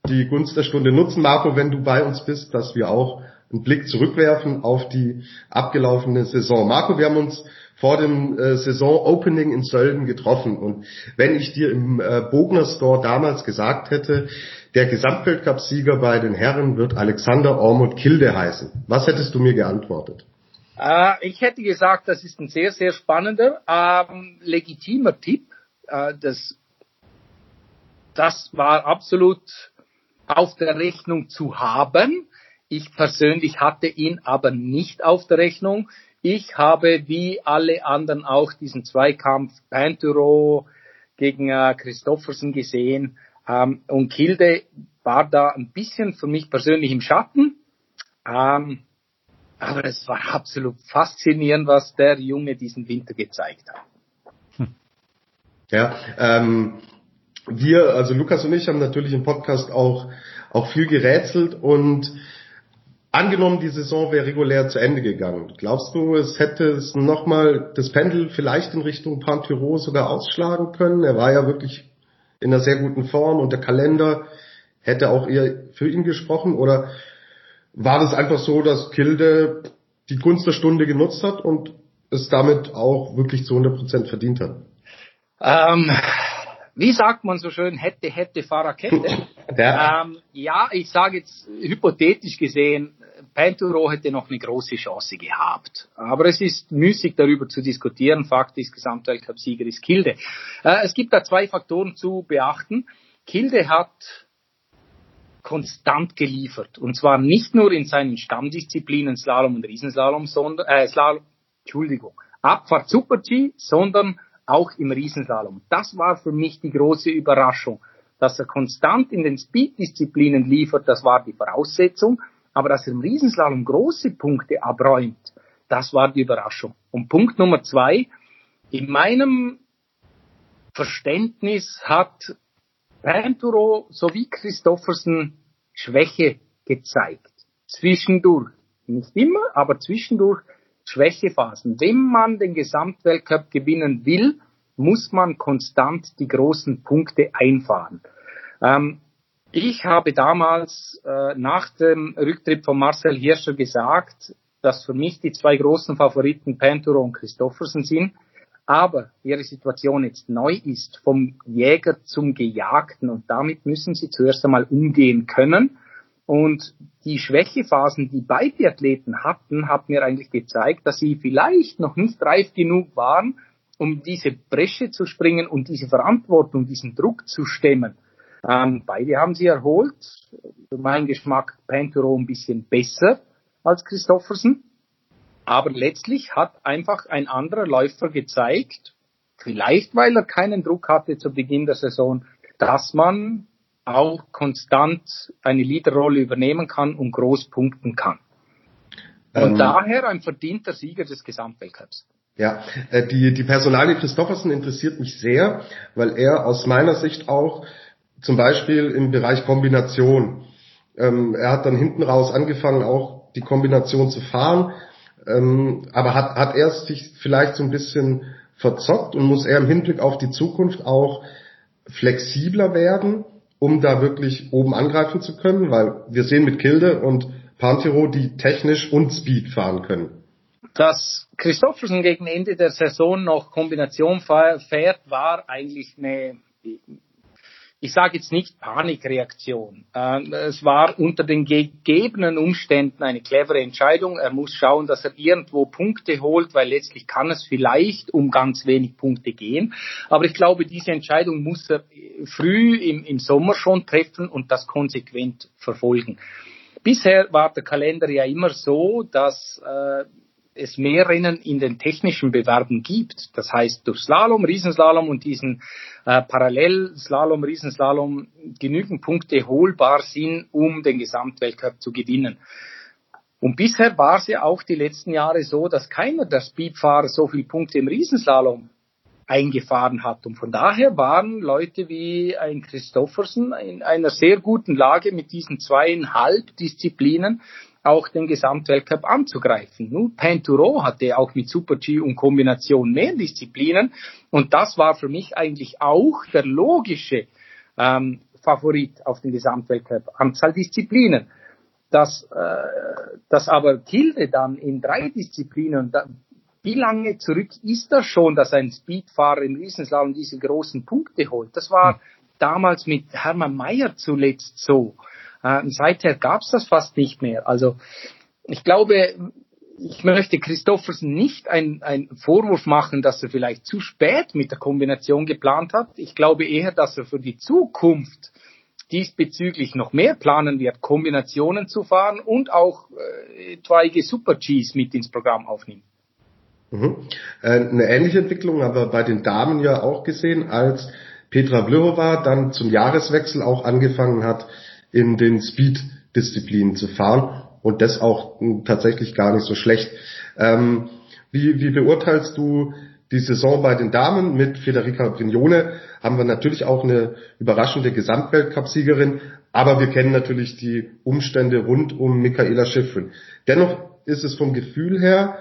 die Gunst der Stunde nutzen, Marco, wenn du bei uns bist, dass wir auch einen Blick zurückwerfen auf die abgelaufene Saison. Marco, wir haben uns vor dem äh, Saison-Opening in Sölden getroffen und wenn ich dir im äh, Bogner Store damals gesagt hätte, der Gesamtweltcup-Sieger bei den Herren wird Alexander Ormut Kilde heißen, was hättest du mir geantwortet? Äh, ich hätte gesagt, das ist ein sehr, sehr spannender, ähm, legitimer Tipp. Äh, das, das war absolut auf der Rechnung zu haben. Ich persönlich hatte ihn aber nicht auf der Rechnung. Ich habe wie alle anderen auch diesen Zweikampf Panturo gegen äh, Christoffersen gesehen. Ähm, und Kilde war da ein bisschen für mich persönlich im Schatten. Ähm, aber es war absolut faszinierend, was der Junge diesen Winter gezeigt hat. Ja, ähm, wir, also Lukas und ich haben natürlich im Podcast auch, auch viel gerätselt und angenommen, die Saison wäre regulär zu Ende gegangen. Glaubst du, es hätte es nochmal das Pendel vielleicht in Richtung Pantyro sogar ausschlagen können? Er war ja wirklich in einer sehr guten Form und der Kalender hätte auch eher für ihn gesprochen oder war das einfach so, dass Kilde die Gunst der Stunde genutzt hat und es damit auch wirklich zu 100% verdient hat? Ähm, wie sagt man so schön, hätte, hätte, Fahrerkette? (laughs) ja. Ähm, ja, ich sage jetzt hypothetisch gesehen, Penturo hätte noch eine große Chance gehabt. Aber es ist müßig darüber zu diskutieren. Fakt ist, Gesamtweltcup-Sieger ist Kilde. Äh, es gibt da zwei Faktoren zu beachten. Kilde hat konstant geliefert. Und zwar nicht nur in seinen Stammdisziplinen Slalom und Riesenslalom, sondern, äh, Slalom, Entschuldigung, Abfahrt Super-G, sondern auch im Riesenslalom. Das war für mich die große Überraschung. Dass er konstant in den Speed-Disziplinen liefert, das war die Voraussetzung. Aber dass er im Riesenslalom große Punkte abräumt, das war die Überraschung. Und Punkt Nummer zwei, in meinem Verständnis hat Panturo sowie Christoffersen Schwäche gezeigt. Zwischendurch. Nicht immer, aber zwischendurch Schwächephasen. Wenn man den Gesamtweltcup gewinnen will, muss man konstant die großen Punkte einfahren. Ähm, ich habe damals äh, nach dem Rücktritt von Marcel Hirscher gesagt, dass für mich die zwei großen Favoriten Panturo und Christoffersen sind. Aber ihre Situation jetzt neu ist, vom Jäger zum Gejagten und damit müssen sie zuerst einmal umgehen können. Und die Schwächephasen, die beide Athleten hatten, hat mir eigentlich gezeigt, dass sie vielleicht noch nicht reif genug waren, um diese Bresche zu springen und diese Verantwortung, diesen Druck zu stemmen. Ähm, beide haben sie erholt. Meinen Geschmack Panturo ein bisschen besser als Christoffersen. Aber letztlich hat einfach ein anderer Läufer gezeigt, vielleicht weil er keinen Druck hatte zu Beginn der Saison, dass man auch konstant eine Leaderrolle übernehmen kann und groß punkten kann. Und ähm, daher ein verdienter Sieger des Gesamtweltcups. Ja, äh, die, die Personalie Christoffersen interessiert mich sehr, weil er aus meiner Sicht auch zum Beispiel im Bereich Kombination, ähm, er hat dann hinten raus angefangen, auch die Kombination zu fahren, ähm, aber hat, hat erst sich vielleicht so ein bisschen verzockt und muss er im Hinblick auf die Zukunft auch flexibler werden um da wirklich oben angreifen zu können, weil wir sehen mit Kilde und Pantero, die technisch und Speed fahren können. Dass Christoffersen gegen Ende der Saison noch Kombination fährt, war eigentlich eine ich sage jetzt nicht Panikreaktion. Ähm, es war unter den gegebenen Umständen eine clevere Entscheidung. Er muss schauen, dass er irgendwo Punkte holt, weil letztlich kann es vielleicht um ganz wenig Punkte gehen. Aber ich glaube, diese Entscheidung muss er früh im, im Sommer schon treffen und das konsequent verfolgen. Bisher war der Kalender ja immer so, dass äh, es mehr Rennen in den technischen Bewerben gibt. Das heißt, durch Slalom, Riesenslalom und diesen äh, Parallelslalom, Riesenslalom genügend Punkte holbar sind, um den Gesamtweltcup zu gewinnen. Und bisher war es ja auch die letzten Jahre so, dass keiner der Speedfahrer so viele Punkte im Riesenslalom eingefahren hat. Und von daher waren Leute wie ein Christoffersen in einer sehr guten Lage mit diesen zweieinhalb Disziplinen auch den Gesamtweltcup anzugreifen. Nur Penturo hatte auch mit Super-G und Kombination mehr Disziplinen und das war für mich eigentlich auch der logische ähm, Favorit auf den Gesamtweltcup, Anzahl Disziplinen. Dass, äh, dass aber Kilde dann in drei Disziplinen, da, wie lange zurück ist das schon, dass ein Speedfahrer im Riesenslalom diese großen Punkte holt? Das war damals mit Hermann Mayer zuletzt so. Äh, seither gab es das fast nicht mehr. Also ich glaube, ich möchte Christoffersen nicht einen Vorwurf machen, dass er vielleicht zu spät mit der Kombination geplant hat. Ich glaube eher, dass er für die Zukunft diesbezüglich noch mehr planen wird, Kombinationen zu fahren und auch äh, etwaige Super-Gs mit ins Programm aufnehmen. Mhm. Äh, eine ähnliche Entwicklung haben wir bei den Damen ja auch gesehen, als Petra Vlhova dann zum Jahreswechsel auch angefangen hat, in den Speed-Disziplinen zu fahren und das auch tatsächlich gar nicht so schlecht. Ähm, wie, wie beurteilst du die Saison bei den Damen mit Federica Brignone? Haben wir natürlich auch eine überraschende Gesamtweltcupsiegerin, aber wir kennen natürlich die Umstände rund um Michaela Schiffrin. Dennoch ist es vom Gefühl her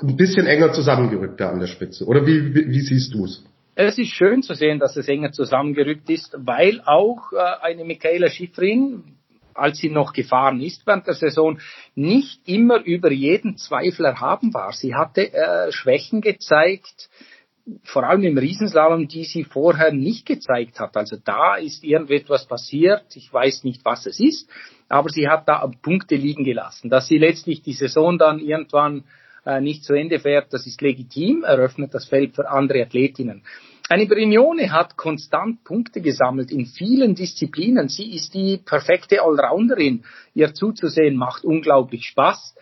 ein bisschen enger zusammengerückt da an der Spitze. Oder wie, wie, wie siehst du es? Es ist schön zu sehen, dass es enger zusammengerückt ist, weil auch äh, eine Michaela Schifrin, als sie noch gefahren ist während der Saison, nicht immer über jeden Zweifel erhaben war. Sie hatte äh, Schwächen gezeigt, vor allem im Riesenslalom, die sie vorher nicht gezeigt hat. Also da ist irgendetwas passiert. Ich weiß nicht, was es ist, aber sie hat da Punkte liegen gelassen. Dass sie letztlich die Saison dann irgendwann äh, nicht zu Ende fährt, das ist legitim, eröffnet das Feld für andere Athletinnen. Eine Brignone hat konstant Punkte gesammelt in vielen Disziplinen. Sie ist die perfekte Allrounderin. Ihr zuzusehen macht unglaublich Spaß.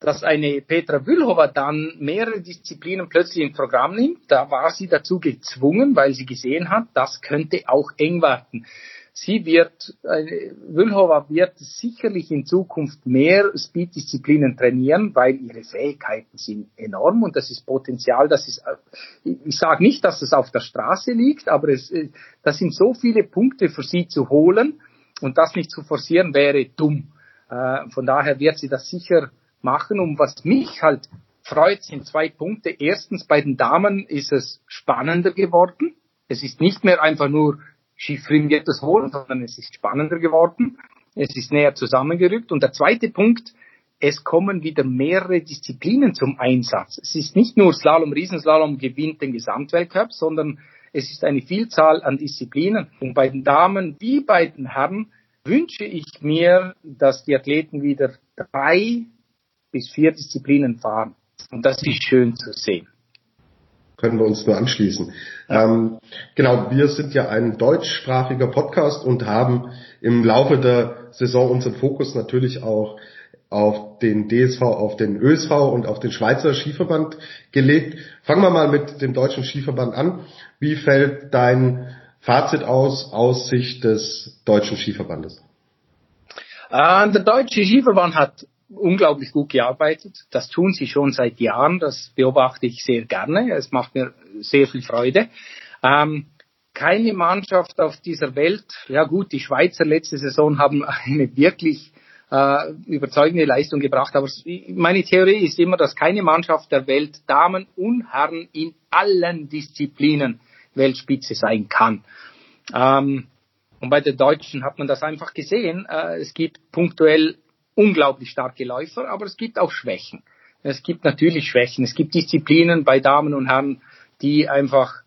Dass eine Petra Vülhova dann mehrere Disziplinen plötzlich im Programm nimmt, da war sie dazu gezwungen, weil sie gesehen hat, das könnte auch eng werden. Sie wird, äh, Wülhova wird sicherlich in Zukunft mehr Speed-Disziplinen trainieren, weil ihre Fähigkeiten sind enorm und das ist Potenzial, das ist, äh, ich sage nicht, dass es auf der Straße liegt, aber es, äh, das sind so viele Punkte für sie zu holen und das nicht zu forcieren wäre dumm. Äh, von daher wird sie das sicher machen und was mich halt freut, sind zwei Punkte. Erstens, bei den Damen ist es spannender geworden. Es ist nicht mehr einfach nur Schifrin wird das wohl, sondern es ist spannender geworden. Es ist näher zusammengerückt. Und der zweite Punkt, es kommen wieder mehrere Disziplinen zum Einsatz. Es ist nicht nur Slalom, Riesenslalom gewinnt den Gesamtweltcup, sondern es ist eine Vielzahl an Disziplinen. Und bei den Damen wie bei den Herren wünsche ich mir, dass die Athleten wieder drei bis vier Disziplinen fahren. Und das ist schön zu sehen. Können wir uns nur anschließen. Ähm, genau, wir sind ja ein deutschsprachiger Podcast und haben im Laufe der Saison unseren Fokus natürlich auch auf den DSV, auf den ÖSV und auf den Schweizer Skiverband gelegt. Fangen wir mal mit dem deutschen Skiverband an. Wie fällt dein Fazit aus, aus Sicht des deutschen Skiverbandes? Äh, der deutsche Skiverband hat unglaublich gut gearbeitet. Das tun sie schon seit Jahren. Das beobachte ich sehr gerne. Es macht mir sehr viel Freude. Ähm, keine Mannschaft auf dieser Welt, ja gut, die Schweizer letzte Saison haben eine wirklich äh, überzeugende Leistung gebracht. Aber meine Theorie ist immer, dass keine Mannschaft der Welt Damen und Herren in allen Disziplinen Weltspitze sein kann. Ähm, und bei den Deutschen hat man das einfach gesehen. Äh, es gibt punktuell unglaublich starke Läufer, aber es gibt auch Schwächen. Es gibt natürlich Schwächen. Es gibt Disziplinen bei Damen und Herren, die einfach,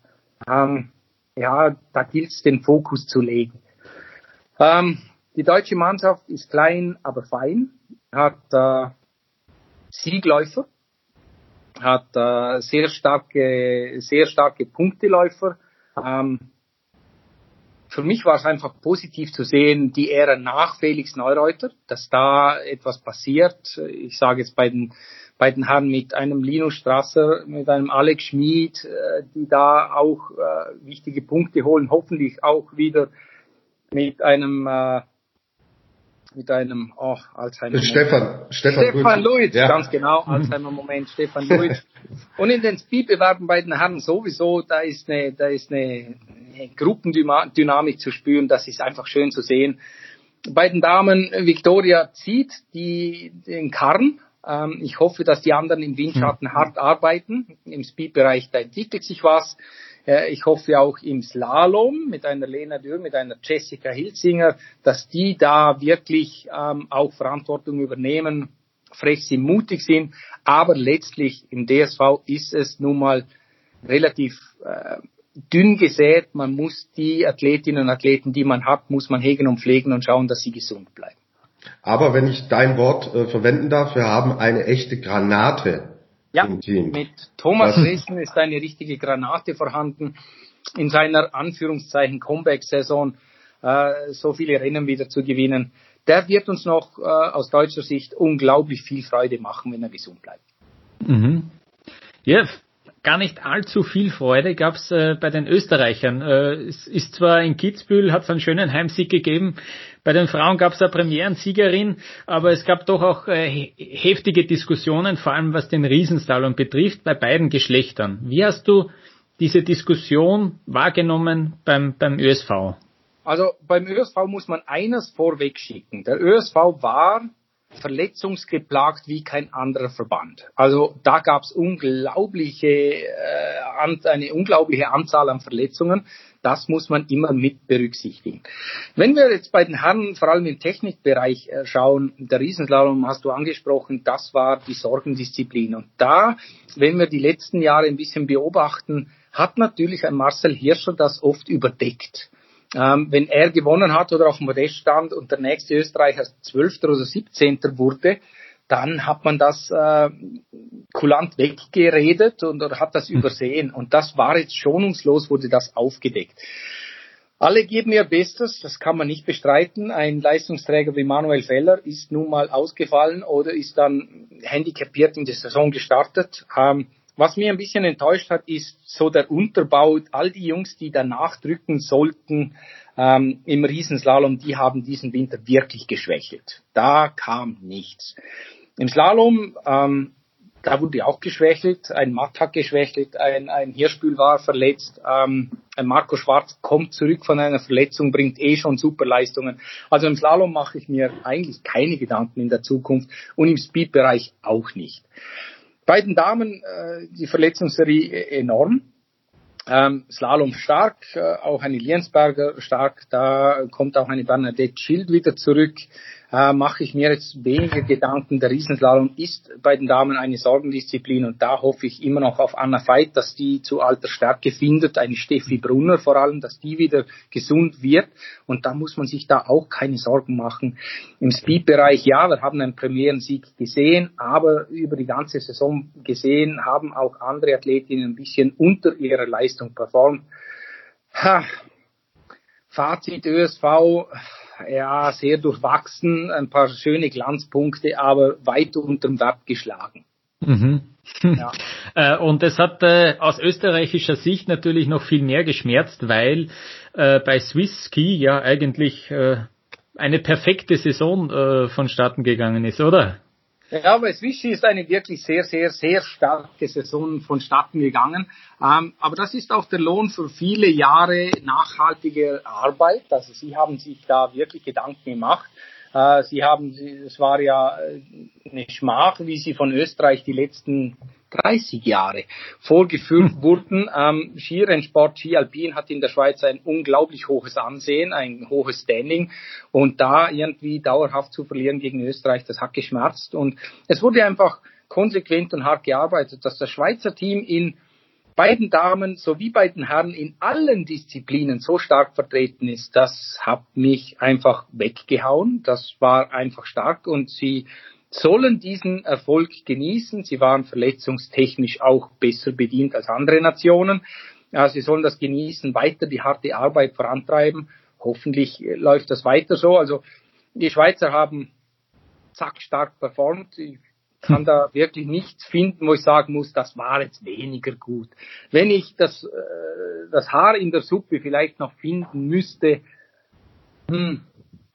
ähm, ja, da gilt es den Fokus zu legen. Ähm, die deutsche Mannschaft ist klein, aber fein, hat äh, Siegläufer, hat äh, sehr starke, sehr starke Punkteläufer. Ähm, für mich war es einfach positiv zu sehen, die Ära nach Felix Neureuter, dass da etwas passiert. Ich sage jetzt bei den, bei den Herren mit einem Linus Strasser, mit einem Alex Schmid, äh, die da auch äh, wichtige Punkte holen, hoffentlich auch wieder mit einem äh, mit einem oh, Alzheimer. Stefan, Stefan, Stefan Luiz, ja. ganz genau, Alzheimer Moment, Stefan Luiz. (laughs) Und in den Speedbewerben bei den Herren sowieso, da ist eine, da ist eine, eine Gruppendynamik zu spüren, das ist einfach schön zu sehen. Bei den Damen, Victoria zieht die, den Karren. Ähm, ich hoffe, dass die anderen im Windschatten hm. hart arbeiten. Im Speedbereich, da entwickelt sich was. Ich hoffe auch im Slalom mit einer Lena Dürr, mit einer Jessica Hilzinger, dass die da wirklich ähm, auch Verantwortung übernehmen, frech sind, mutig sind. Aber letztlich im DSV ist es nun mal relativ äh, dünn gesät. Man muss die Athletinnen und Athleten, die man hat, muss man hegen und pflegen und schauen, dass sie gesund bleiben. Aber wenn ich dein Wort äh, verwenden darf, wir haben eine echte Granate ja, mit Thomas Riesen ist eine richtige Granate vorhanden. In seiner Anführungszeichen Comeback-Saison äh, so viele Rennen wieder zu gewinnen. Der wird uns noch äh, aus deutscher Sicht unglaublich viel Freude machen, wenn er gesund bleibt. Mhm. Ja, gar nicht allzu viel Freude gab es äh, bei den Österreichern. Äh, es ist zwar in Kitzbühel, hat es einen schönen Heimsieg gegeben. Bei den Frauen gab es eine Premierensiegerin, aber es gab doch auch äh, heftige Diskussionen, vor allem was den Riesenslalom betrifft, bei beiden Geschlechtern. Wie hast du diese Diskussion wahrgenommen beim, beim ÖSV? Also beim ÖSV muss man eines vorweg schicken. Der ÖSV war verletzungsgeplagt wie kein anderer Verband. Also da gab es unglaubliche, äh, eine unglaubliche Anzahl an Verletzungen. Das muss man immer mit berücksichtigen. Wenn wir jetzt bei den Herren, vor allem im Technikbereich äh, schauen, der Riesenslalom hast du angesprochen, das war die Sorgendisziplin. Und da, wenn wir die letzten Jahre ein bisschen beobachten, hat natürlich ein Marcel Hirscher das oft überdeckt ähm, wenn er gewonnen hat oder auf dem Modest stand und der nächste Österreicher Zwölfter oder Siebzehnter wurde, dann hat man das äh, kulant weggeredet und oder hat das hm. übersehen. Und das war jetzt schonungslos, wurde das aufgedeckt. Alle geben ihr Bestes, das kann man nicht bestreiten. Ein Leistungsträger wie Manuel Feller ist nun mal ausgefallen oder ist dann handicapiert in die Saison gestartet. Ähm, was mir ein bisschen enttäuscht hat, ist so der Unterbau. All die Jungs, die danach drücken sollten ähm, im Riesenslalom, die haben diesen Winter wirklich geschwächelt. Da kam nichts. Im Slalom, ähm, da wurde auch geschwächelt. Ein Matt hat geschwächelt, ein, ein Hirschbühl war verletzt. Ähm, ein Marco Schwarz kommt zurück von einer Verletzung, bringt eh schon super Leistungen. Also im Slalom mache ich mir eigentlich keine Gedanken in der Zukunft und im Speedbereich auch nicht. Bei den Damen äh, die Verletzungsserie enorm. Ähm, Slalom stark, äh, auch eine Liensberger stark, da kommt auch eine Bernadette Schild wieder zurück. Äh, mache ich mir jetzt weniger Gedanken. Der Riesenslalom ist bei den Damen eine Sorgendisziplin und da hoffe ich immer noch auf Anna Veit, dass die zu alter Stärke findet, eine Steffi Brunner vor allem, dass die wieder gesund wird und da muss man sich da auch keine Sorgen machen. Im Speed-Bereich, ja, wir haben einen Premierensieg gesehen, aber über die ganze Saison gesehen haben auch andere Athletinnen ein bisschen unter ihrer Leistung performt. Ha. Fazit ÖSV, ja, sehr durchwachsen, ein paar schöne Glanzpunkte, aber weit unterm Wert geschlagen. Mhm. Ja. (laughs) Äh, und es hat äh, aus österreichischer Sicht natürlich noch viel mehr geschmerzt, weil äh, bei Swiss Ski ja eigentlich eine perfekte Saison vonstatten gegangen ist, oder? Ja, bei Swiss ist eine wirklich sehr, sehr, sehr starke Saison vonstatten gegangen. Ähm, aber das ist auch der Lohn für viele Jahre nachhaltiger Arbeit. Also Sie haben sich da wirklich Gedanken gemacht. Äh, Sie haben, es war ja äh, eine Schmach, wie Sie von Österreich die letzten 30 Jahre vorgeführt hm. wurden. Ähm, Skirennsport, Ski Alpin hat in der Schweiz ein unglaublich hohes Ansehen, ein hohes Standing und da irgendwie dauerhaft zu verlieren gegen Österreich, das hat geschmerzt und es wurde einfach konsequent und hart gearbeitet, dass das Schweizer Team in beiden Damen sowie bei den Herren in allen Disziplinen so stark vertreten ist, das hat mich einfach weggehauen. Das war einfach stark und sie sollen diesen Erfolg genießen. Sie waren verletzungstechnisch auch besser bedient als andere Nationen. Ja, sie sollen das genießen, weiter die harte Arbeit vorantreiben. Hoffentlich läuft das weiter so. Also die Schweizer haben zack stark performt. Ich kann da wirklich nichts finden, wo ich sagen muss, das war jetzt weniger gut. Wenn ich das, äh, das Haar in der Suppe vielleicht noch finden müsste, hm,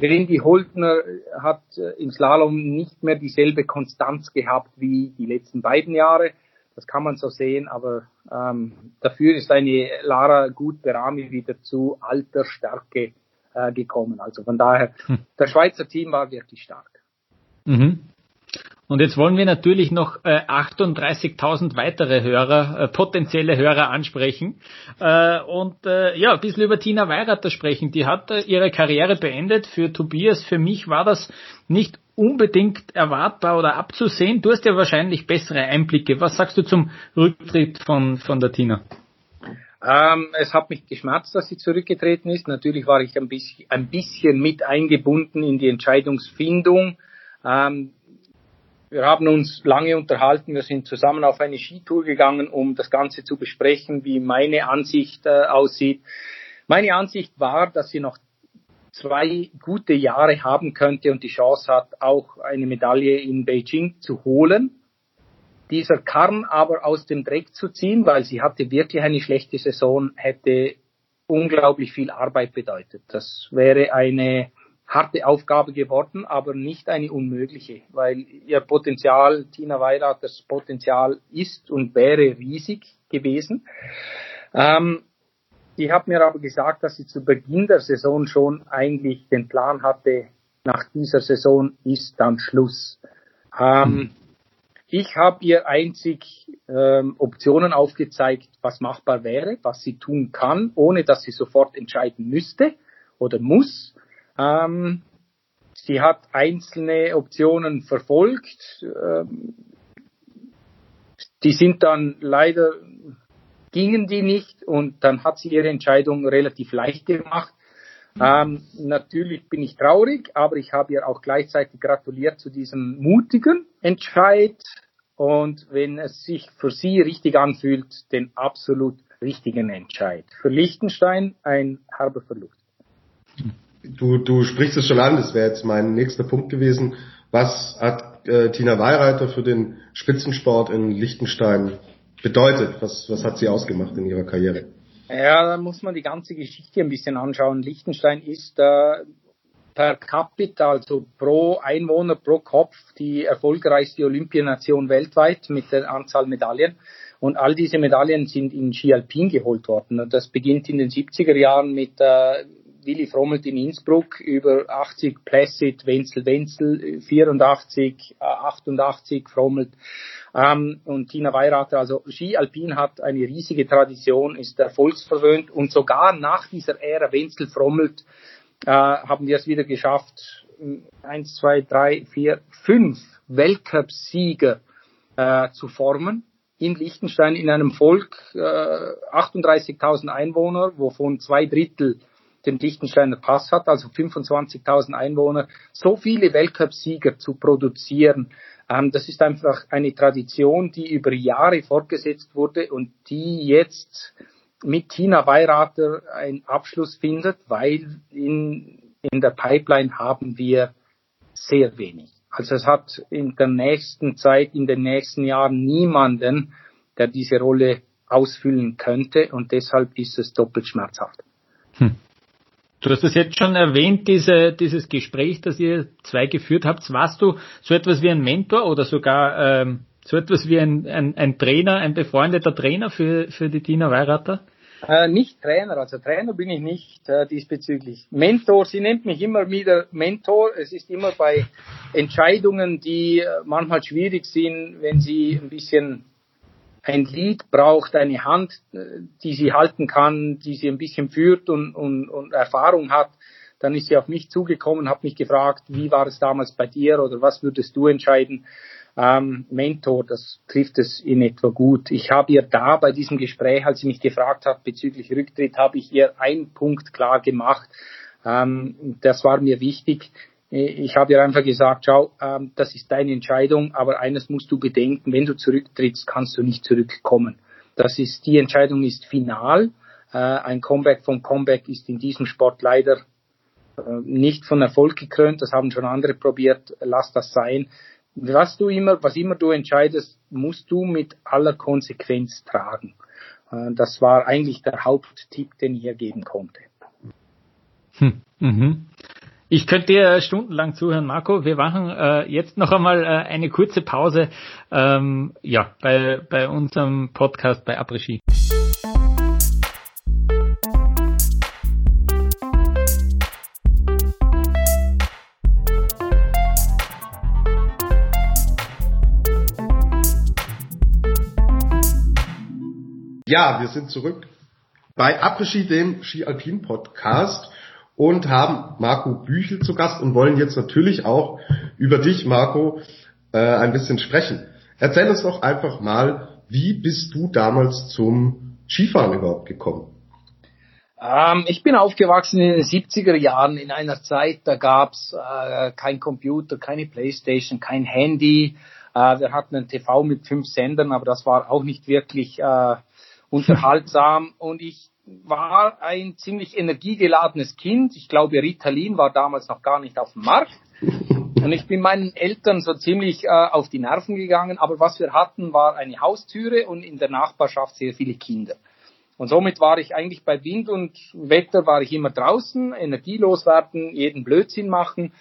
Rendi Holtner hat äh, im Slalom nicht mehr dieselbe Konstanz gehabt wie die letzten beiden Jahre. Das kann man so sehen, aber ähm, dafür ist eine Lara Gut Berami wieder zu alter Stärke äh, gekommen. Also von daher, hm. der Schweizer Team war wirklich stark. Mhm. Und jetzt wollen wir natürlich noch äh, 38.000 weitere Hörer, äh, potenzielle Hörer ansprechen äh, und äh, ja, ein bisschen über Tina Weirater sprechen. Die hat äh, ihre Karriere beendet. Für Tobias, für mich war das nicht unbedingt erwartbar oder abzusehen. Du hast ja wahrscheinlich bessere Einblicke. Was sagst du zum Rücktritt von, von der Tina? Ähm, es hat mich geschmerzt, dass sie zurückgetreten ist. Natürlich war ich ein bisschen, ein bisschen mit eingebunden in die Entscheidungsfindung. Ähm, wir haben uns lange unterhalten. Wir sind zusammen auf eine Skitour gegangen, um das Ganze zu besprechen, wie meine Ansicht äh, aussieht. Meine Ansicht war, dass sie noch zwei gute Jahre haben könnte und die Chance hat, auch eine Medaille in Beijing zu holen. Dieser Karren aber aus dem Dreck zu ziehen, weil sie hatte wirklich eine schlechte Saison, hätte unglaublich viel Arbeit bedeutet. Das wäre eine harte Aufgabe geworden, aber nicht eine unmögliche, weil ihr Potenzial, Tina Weirat, das Potenzial ist und wäre riesig gewesen. Ähm, ich habe mir aber gesagt, dass sie zu Beginn der Saison schon eigentlich den Plan hatte, nach dieser Saison ist dann Schluss. Ähm, ich habe ihr einzig ähm, Optionen aufgezeigt, was machbar wäre, was sie tun kann, ohne dass sie sofort entscheiden müsste oder muss. Ähm, sie hat einzelne Optionen verfolgt. Ähm, die sind dann leider gingen die nicht und dann hat sie ihre Entscheidung relativ leicht gemacht. Ähm, natürlich bin ich traurig, aber ich habe ihr auch gleichzeitig gratuliert zu diesem mutigen Entscheid und wenn es sich für sie richtig anfühlt, den absolut richtigen Entscheid. Für Liechtenstein ein herber Verlust. Du, du sprichst es schon an, das wäre jetzt mein nächster Punkt gewesen. Was hat äh, Tina Weihreiter für den Spitzensport in Liechtenstein bedeutet? Was, was hat sie ausgemacht in ihrer Karriere? Ja, da muss man die ganze Geschichte ein bisschen anschauen. Liechtenstein ist äh, per capita, also pro Einwohner, pro Kopf, die erfolgreichste Olympianation weltweit mit der Anzahl Medaillen. Und all diese Medaillen sind in Ski Alpin geholt worden. Das beginnt in den 70er Jahren mit äh, Willi Frommelt in Innsbruck über 80 Placid, Wenzel Wenzel, 84, 88 Frommelt ähm, und Tina Weirater. Also Ski Alpin hat eine riesige Tradition, ist erfolgsverwöhnt und sogar nach dieser Ära Wenzel Frommelt äh, haben wir es wieder geschafft, eins, zwei, drei, vier, fünf Weltcupsieger äh, zu formen in Liechtenstein in einem Volk äh, 38.000 Einwohner, wovon zwei Drittel den Liechtensteiner Pass hat, also 25.000 Einwohner, so viele Weltcupsieger zu produzieren, ähm, das ist einfach eine Tradition, die über Jahre fortgesetzt wurde und die jetzt mit Tina Weirater einen Abschluss findet, weil in, in der Pipeline haben wir sehr wenig. Also es hat in der nächsten Zeit, in den nächsten Jahren niemanden, der diese Rolle ausfüllen könnte und deshalb ist es doppelt schmerzhaft. Hm. Du hast es jetzt schon erwähnt, diese, dieses Gespräch, das ihr zwei geführt habt. Warst du so etwas wie ein Mentor oder sogar ähm, so etwas wie ein, ein, ein Trainer, ein befreundeter Trainer für, für die Tina Weirater? Äh, nicht Trainer, also Trainer bin ich nicht äh, diesbezüglich. Mentor, sie nennt mich immer wieder Mentor. Es ist immer bei Entscheidungen, die äh, manchmal schwierig sind, wenn sie ein bisschen ein Lied braucht, eine Hand, äh, die sie halten kann, die sie ein bisschen führt und, und, und Erfahrung hat. Dann ist sie auf mich zugekommen, hat mich gefragt, wie war es damals bei dir oder was würdest du entscheiden? ähm, Mentor, das trifft es in etwa gut. Ich habe ihr da bei diesem Gespräch, als sie mich gefragt hat bezüglich Rücktritt, habe ich ihr einen Punkt klar gemacht. Ähm, das war mir wichtig. Ich habe ihr einfach gesagt, schau, ähm, das ist deine Entscheidung, aber eines musst du bedenken, wenn du zurücktrittst, kannst du nicht zurückkommen. Das ist, die Entscheidung ist final. Äh, ein Comeback vom Comeback ist in diesem Sport leider äh, nicht von Erfolg gekrönt. Das haben schon andere probiert. Lass das sein was du immer, was immer du entscheidest, musst du mit aller Konsequenz tragen. Äh, das war eigentlich der Haupttipp, den ich hier geben konnte. Hm, mhm. Ich könnte dir stundenlang zuhören, Marco. Wir machen äh, jetzt noch einmal äh, eine kurze Pause ähm, ja, bei, bei unserem Podcast bei Après Ja, wir sind zurück bei Après dem Ski Alpin Podcast und haben Marco Büchel zu Gast und wollen jetzt natürlich auch über dich, Marco, äh, ein bisschen sprechen. Erzähl uns doch einfach mal, wie bist du damals zum Skifahren überhaupt gekommen? Ähm, ich bin aufgewachsen in den 70er Jahren in einer Zeit, da gab's äh, kein Computer, keine Playstation, kein Handy. Äh, wir hatten ein TV mit fünf Sendern, aber das war auch nicht wirklich äh, (laughs) unterhaltsam und ich war ein ziemlich energiegeladenes Kind. Ich glaube, Ritalin war damals noch gar nicht auf dem Markt. Und ich bin meinen Eltern so ziemlich äh, auf die Nerven gegangen. Aber was wir hatten, war eine Haustüre und in der Nachbarschaft sehr viele Kinder. Und somit war ich eigentlich bei Wind und Wetter war ich immer draußen, energielos werden, jeden Blödsinn machen.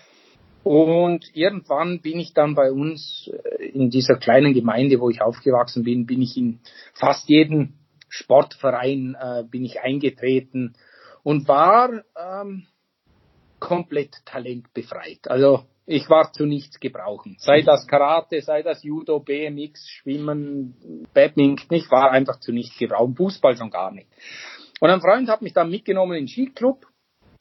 Und irgendwann bin ich dann bei uns äh, in dieser kleinen Gemeinde, wo ich aufgewachsen bin, bin ich in fast jeden Sportverein äh, bin ich eingetreten und war ähm, komplett talentbefreit. Also ich war zu nichts gebrauchen. Sei das Karate, sei das Judo, BMX, Schwimmen, Badminton, ich war einfach zu nichts gebrauchen. Fußball schon gar nicht. Und ein Freund hat mich dann mitgenommen in den Skiclub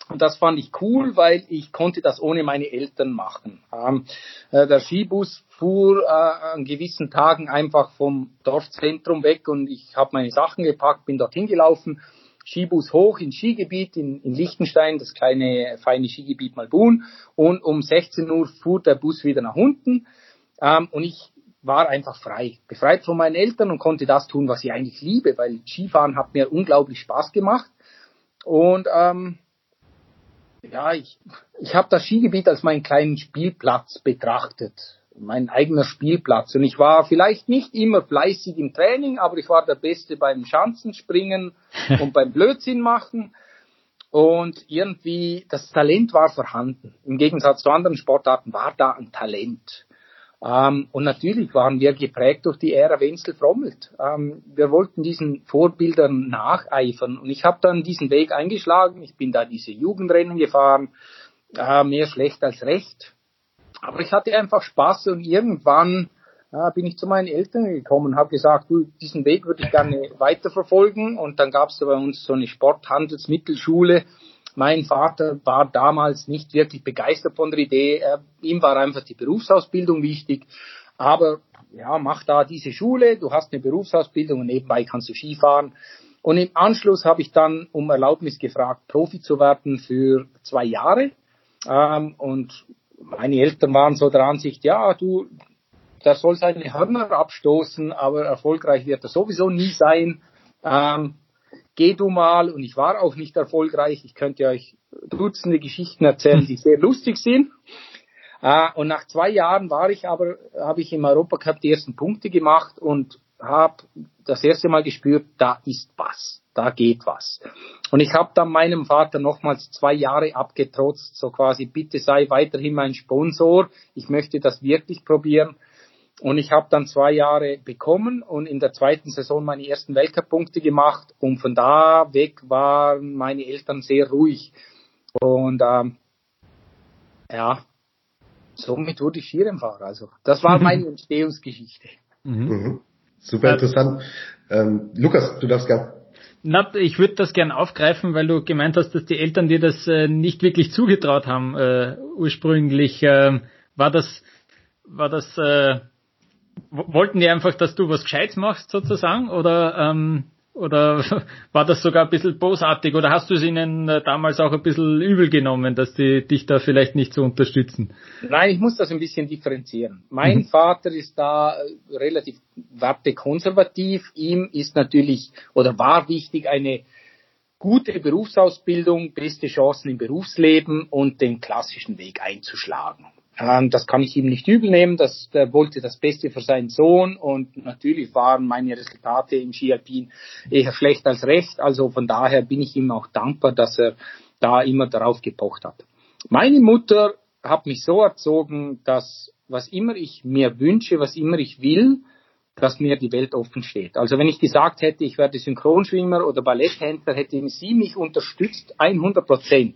und das fand ich cool, weil ich konnte das ohne meine Eltern machen. Ähm, äh, der Skibus fuhr äh, an gewissen Tagen einfach vom Dorfzentrum weg und ich habe meine Sachen gepackt, bin dorthin gelaufen, Skibus hoch ins Skigebiet in, in Liechtenstein, das kleine feine Skigebiet Malbun und um 16 Uhr fuhr der Bus wieder nach unten ähm, und ich war einfach frei, befreit von meinen Eltern und konnte das tun, was ich eigentlich liebe, weil Skifahren hat mir unglaublich Spaß gemacht und ähm, ja, ich, ich habe das Skigebiet als meinen kleinen Spielplatz betrachtet, mein eigener Spielplatz. Und ich war vielleicht nicht immer fleißig im Training, aber ich war der Beste beim Schanzenspringen (laughs) und beim Blödsinn machen. Und irgendwie, das Talent war vorhanden. Im Gegensatz zu anderen Sportarten war da ein Talent. Ähm, und natürlich waren wir geprägt durch die Ära Wenzel-Frommelt. Ähm, wir wollten diesen Vorbildern nacheifern. Und ich habe dann diesen Weg eingeschlagen. Ich bin da diese Jugendrennen gefahren. Äh, mehr schlecht als recht. Aber ich hatte einfach Spaß und irgendwann äh, bin ich zu meinen Eltern gekommen und habe gesagt, du, diesen Weg würde ich gerne weiterverfolgen. Und dann gab es bei uns so eine Sporthandelsmittelschule Mein Vater war damals nicht wirklich begeistert von der Idee. Er, ihm war einfach die Berufsausbildung wichtig. Aber ja, mach da diese Schule, du hast eine Berufsausbildung und nebenbei kannst du Skifahren. Und im Anschluss habe ich dann um Erlaubnis gefragt, Profi zu werden für zwei Jahre. Ähm, und meine Eltern waren so der Ansicht, ja, du, der soll seine Hörner abstoßen, aber erfolgreich wird er sowieso nie sein. Ähm, geh du mal, und ich war auch nicht erfolgreich, ich könnte euch Dutzende Geschichten erzählen, die sehr lustig sind. Äh, und nach zwei Jahren war ich aber, habe ich im Europacup die ersten Punkte gemacht und habe das erste Mal gespürt, da ist was, da geht was. Und ich habe dann meinem Vater nochmals zwei Jahre abgetrotzt, so quasi, bitte sei weiterhin mein Sponsor, ich möchte das wirklich probieren. Und ich habe dann zwei Jahre bekommen und in der zweiten Saison meine ersten Weltcup-Punkte gemacht und von da weg waren meine Eltern sehr ruhig. Und ähm, ja, somit wurde ich Skirennfahrer. Also das war (laughs) meine Entstehungsgeschichte. Mhm. Super interessant. Ähm, Lukas, du darfst gern. Na, ich würde das gern aufgreifen, weil du gemeint hast, dass die Eltern dir das äh, nicht wirklich zugetraut haben. Äh, ursprünglich äh, war das, war das, äh, wollten die einfach, dass du was Gescheites machst sozusagen, oder ähm, oder (laughs) war das sogar ein bisschen bosartig oder hast du es ihnen äh, damals auch ein bisschen übel genommen, dass die dich da vielleicht nicht so unterstützen? Nein, ich muss das ein bisschen differenzieren. Mein mhm. Vater ist da äh, relativ wertekonservativ. Ihm ist natürlich oder war wichtig eine gute Berufsausbildung, beste Chancen im Berufsleben und den klassischen Weg einzuschlagen. Ähm, das kann ich ihm nicht übel nehmen. Das, der wollte das Beste für seinen Sohn und natürlich waren meine Resultate im Ski Alpin eher schlecht als recht. Also von daher bin ich ihm auch dankbar, dass er da immer darauf gepocht hat. Meine Mutter hat mich so erzogen, dass was immer ich mir wünsche, was immer ich will, dass mir die Welt offen steht. Also wenn ich gesagt hätte, ich werde Synchronschwimmer oder Balletttänzer, hätte sie mich unterstützt 100 Prozent.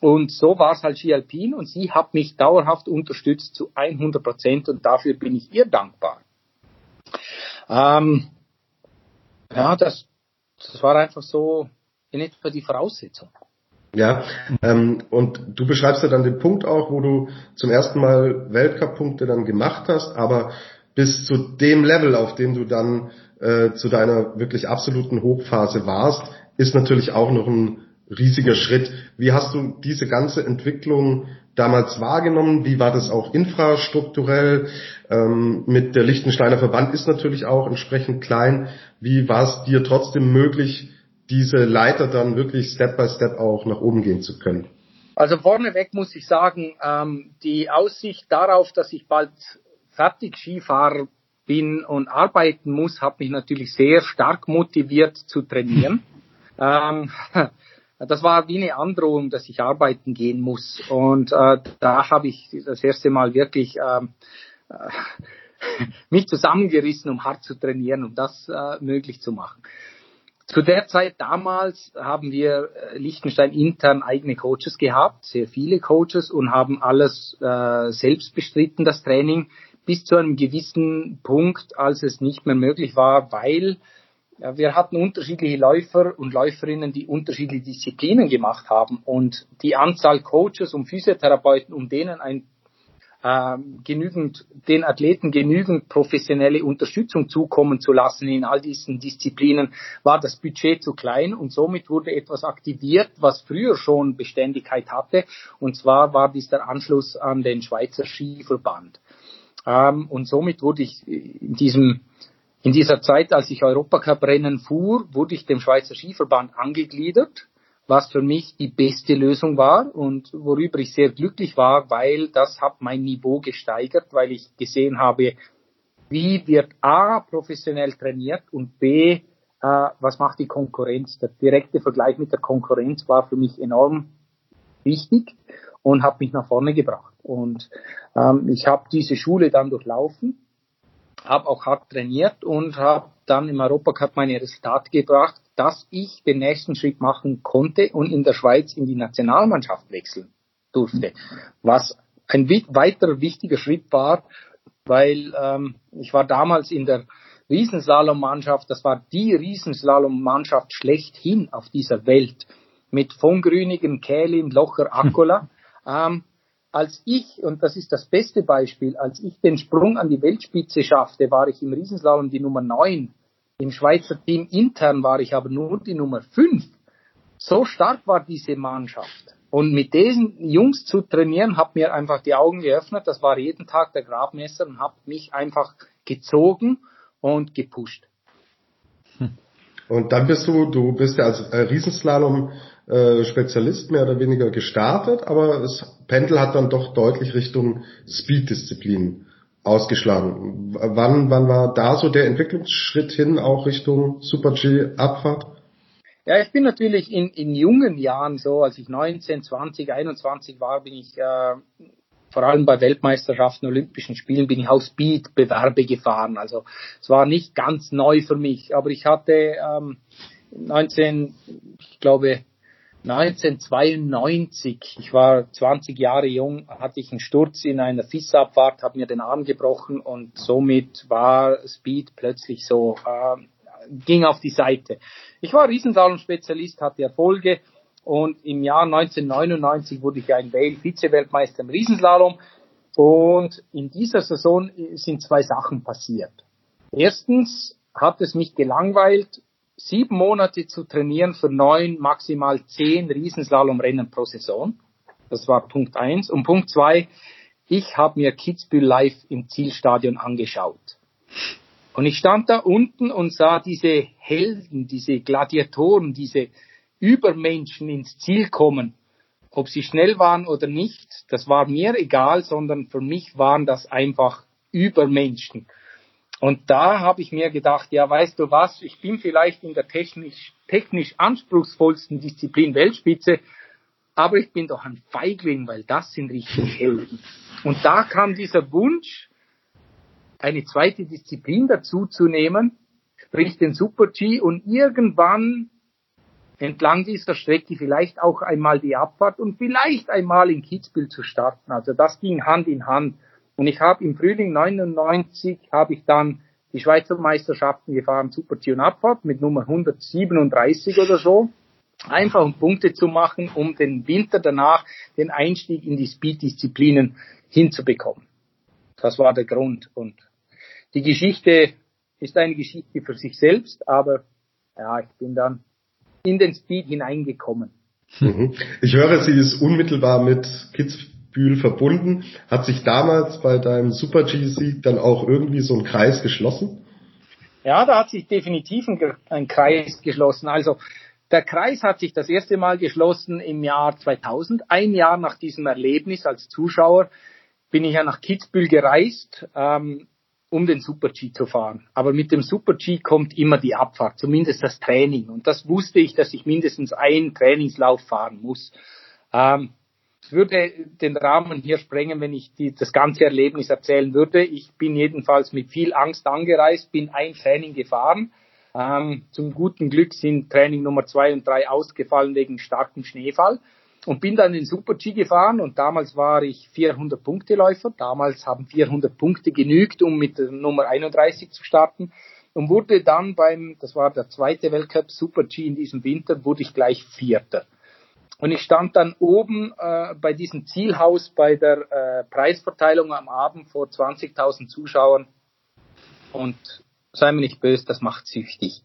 Und so war es halt Ski Alpin und sie hat mich dauerhaft unterstützt zu 100 Prozent und dafür bin ich ihr dankbar. Ähm, ja, das, das war einfach so in etwa die Voraussetzung. Ja, ähm, und du beschreibst ja dann den Punkt auch, wo du zum ersten Mal Weltcup-Punkte dann gemacht hast, aber bis zu dem Level, auf dem du dann äh, zu deiner wirklich absoluten Hochphase warst, ist natürlich auch noch ein riesiger Schritt. Wie hast du diese ganze Entwicklung damals wahrgenommen? Wie war das auch infrastrukturell? Ähm, mit der Lichtensteiner Verband ist natürlich auch entsprechend klein. Wie war es dir trotzdem möglich, diese Leiter dann wirklich Step by Step auch nach oben gehen zu können? Also vorneweg muss ich sagen, ähm, die Aussicht darauf, dass ich bald fertig Skifahrer bin und arbeiten muss, hat mich natürlich sehr stark motiviert zu trainieren. (laughs) ähm, das war wie eine Androhung, dass ich arbeiten gehen muss. Und äh, da habe ich das erste Mal wirklich ähm, äh, (laughs) mich zusammengerissen, um hart zu trainieren, um das äh, möglich zu machen. Zu der Zeit damals haben wir äh, Liechtenstein intern eigene Coaches gehabt, sehr viele Coaches und haben alles äh, selbst bestritten, das Training, bis zu einem gewissen Punkt, als es nicht mehr möglich war, weil wir hatten unterschiedliche Läufer und Läuferinnen, die unterschiedliche Disziplinen gemacht haben und die Anzahl Coaches und Physiotherapeuten, um denen ein äh, genügend, den Athleten genügend professionelle Unterstützung zukommen zu lassen in all diesen Disziplinen, war das Budget zu klein und somit wurde etwas aktiviert, was früher schon Beständigkeit hatte. Und zwar war dies der Anschluss an den Schweizer Skiverband. Ähm, und somit wurde ich in diesem in dieser Zeit, als ich Europacup-Rennen fuhr, wurde ich dem Schweizer Skiverband angegliedert, was für mich die beste Lösung war und worüber ich sehr glücklich war, weil das hat mein Niveau gesteigert, weil ich gesehen habe, wie wird A professionell trainiert und B, äh, was macht die Konkurrenz. Der direkte Vergleich mit der Konkurrenz war für mich enorm wichtig und hat mich nach vorne gebracht. Und ähm, ich habe diese Schule dann durchlaufen habe auch hart trainiert und habe dann im Europacup meine Resultate gebracht, dass ich den nächsten Schritt machen konnte und in der Schweiz in die Nationalmannschaft wechseln durfte. Was ein weiterer wichtiger Schritt war, weil ähm, ich war damals in der Riesenslalom-Mannschaft, das war die Riesenslalom-Mannschaft schlechthin auf dieser Welt mit von Grünigen, Kählin, Locher, Akkola. (laughs) Ähm, als ich, und das ist das beste Beispiel, als ich den Sprung an die Weltspitze schaffte, war ich im Riesenslalom die Nummer 9. Im Schweizer Team intern war ich aber nur die Nummer 5. So stark war diese Mannschaft. Und mit diesen Jungs zu trainieren, hat mir einfach die Augen geöffnet. Das war jeden Tag der Grabmesser und hat mich einfach gezogen und gepusht. Und dann bist du, du bist ja als äh, Riesenslalom äh, Spezialist mehr oder weniger gestartet, aber das Pendel hat dann doch deutlich Richtung Speed-Disziplin ausgeschlagen. Wann, wann war da so der Entwicklungsschritt hin, auch Richtung Super G Abfahrt? Ja, ich bin natürlich in, in jungen Jahren so, als ich 19, 20, 21 war, bin ich äh, vor allem bei Weltmeisterschaften, Olympischen Spielen bin ich auch Speed-Bewerbe gefahren. Also es war nicht ganz neu für mich, aber ich hatte ähm, 19, ich glaube 1992, ich war 20 Jahre jung, hatte ich einen Sturz in einer FIS-Abfahrt, habe mir den Arm gebrochen und somit war Speed plötzlich so, äh, ging auf die Seite. Ich war Riesensalon-Spezialist, hatte Erfolge und im Jahr 1999 wurde ich ein Vize-Weltmeister im Riesenslalom und in dieser Saison sind zwei Sachen passiert. Erstens hat es mich gelangweilt, sieben Monate zu trainieren für neun, maximal zehn Riesenslalomrennen pro Saison. Das war Punkt eins. Und Punkt zwei, ich habe mir Kitzbühel live im Zielstadion angeschaut. Und ich stand da unten und sah diese Helden, diese Gladiatoren, diese Übermenschen ins Ziel kommen. Ob sie schnell waren oder nicht, das war mir egal, sondern für mich waren das einfach Übermenschen. Und da habe ich mir gedacht, ja, weißt du was, ich bin vielleicht in der technisch, technisch anspruchsvollsten Disziplin Weltspitze, aber ich bin doch ein Feigling, weil das sind richtig Helden. Und da kam dieser Wunsch, eine zweite Disziplin dazu zu nehmen, sprich den Super G und irgendwann entlang dieser Strecke vielleicht auch einmal die Abfahrt und vielleicht einmal in Kitzbühel zu starten. Also das ging Hand in Hand. Und ich habe im Frühling 99 habe ich dann die Schweizer Meisterschaften gefahren, Super G und Abfahrt mit Nummer 137 oder so. Einfach um Punkte zu machen, um den Winter danach den Einstieg in die Speed-Disziplinen hinzubekommen. Das war der Grund. Und die Geschichte ist eine Geschichte für sich selbst, aber ja, ich bin dann in den Speed hineingekommen. Mhm. Ich höre, sie ist unmittelbar mit Kitzbühel verbunden. Hat sich damals bei deinem Super G-Sieg dann auch irgendwie so ein Kreis geschlossen? Ja, da hat sich definitiv ein, ein Kreis geschlossen. Also der Kreis hat sich das erste Mal geschlossen im Jahr 2000. Ein Jahr nach diesem Erlebnis als Zuschauer bin ich ja nach Kitzbühel gereist. Ähm, um den Super G zu fahren. Aber mit dem Super G kommt immer die Abfahrt, zumindest das Training. Und das wusste ich, dass ich mindestens einen Trainingslauf fahren muss. Ähm, es würde den Rahmen hier sprengen, wenn ich die, das ganze Erlebnis erzählen würde. Ich bin jedenfalls mit viel Angst angereist, bin ein Training gefahren. Ähm, zum guten Glück sind Training Nummer zwei und drei ausgefallen wegen starkem Schneefall und bin dann in Super G gefahren und damals war ich 400 Punkte Läufer. Damals haben 400 Punkte genügt, um mit der Nummer 31 zu starten und wurde dann beim, das war der zweite Weltcup Super G in diesem Winter, wurde ich gleich Vierter. Und ich stand dann oben äh, bei diesem Zielhaus bei der äh, Preisverteilung am Abend vor 20.000 Zuschauern und sei mir nicht böse, das macht süchtig.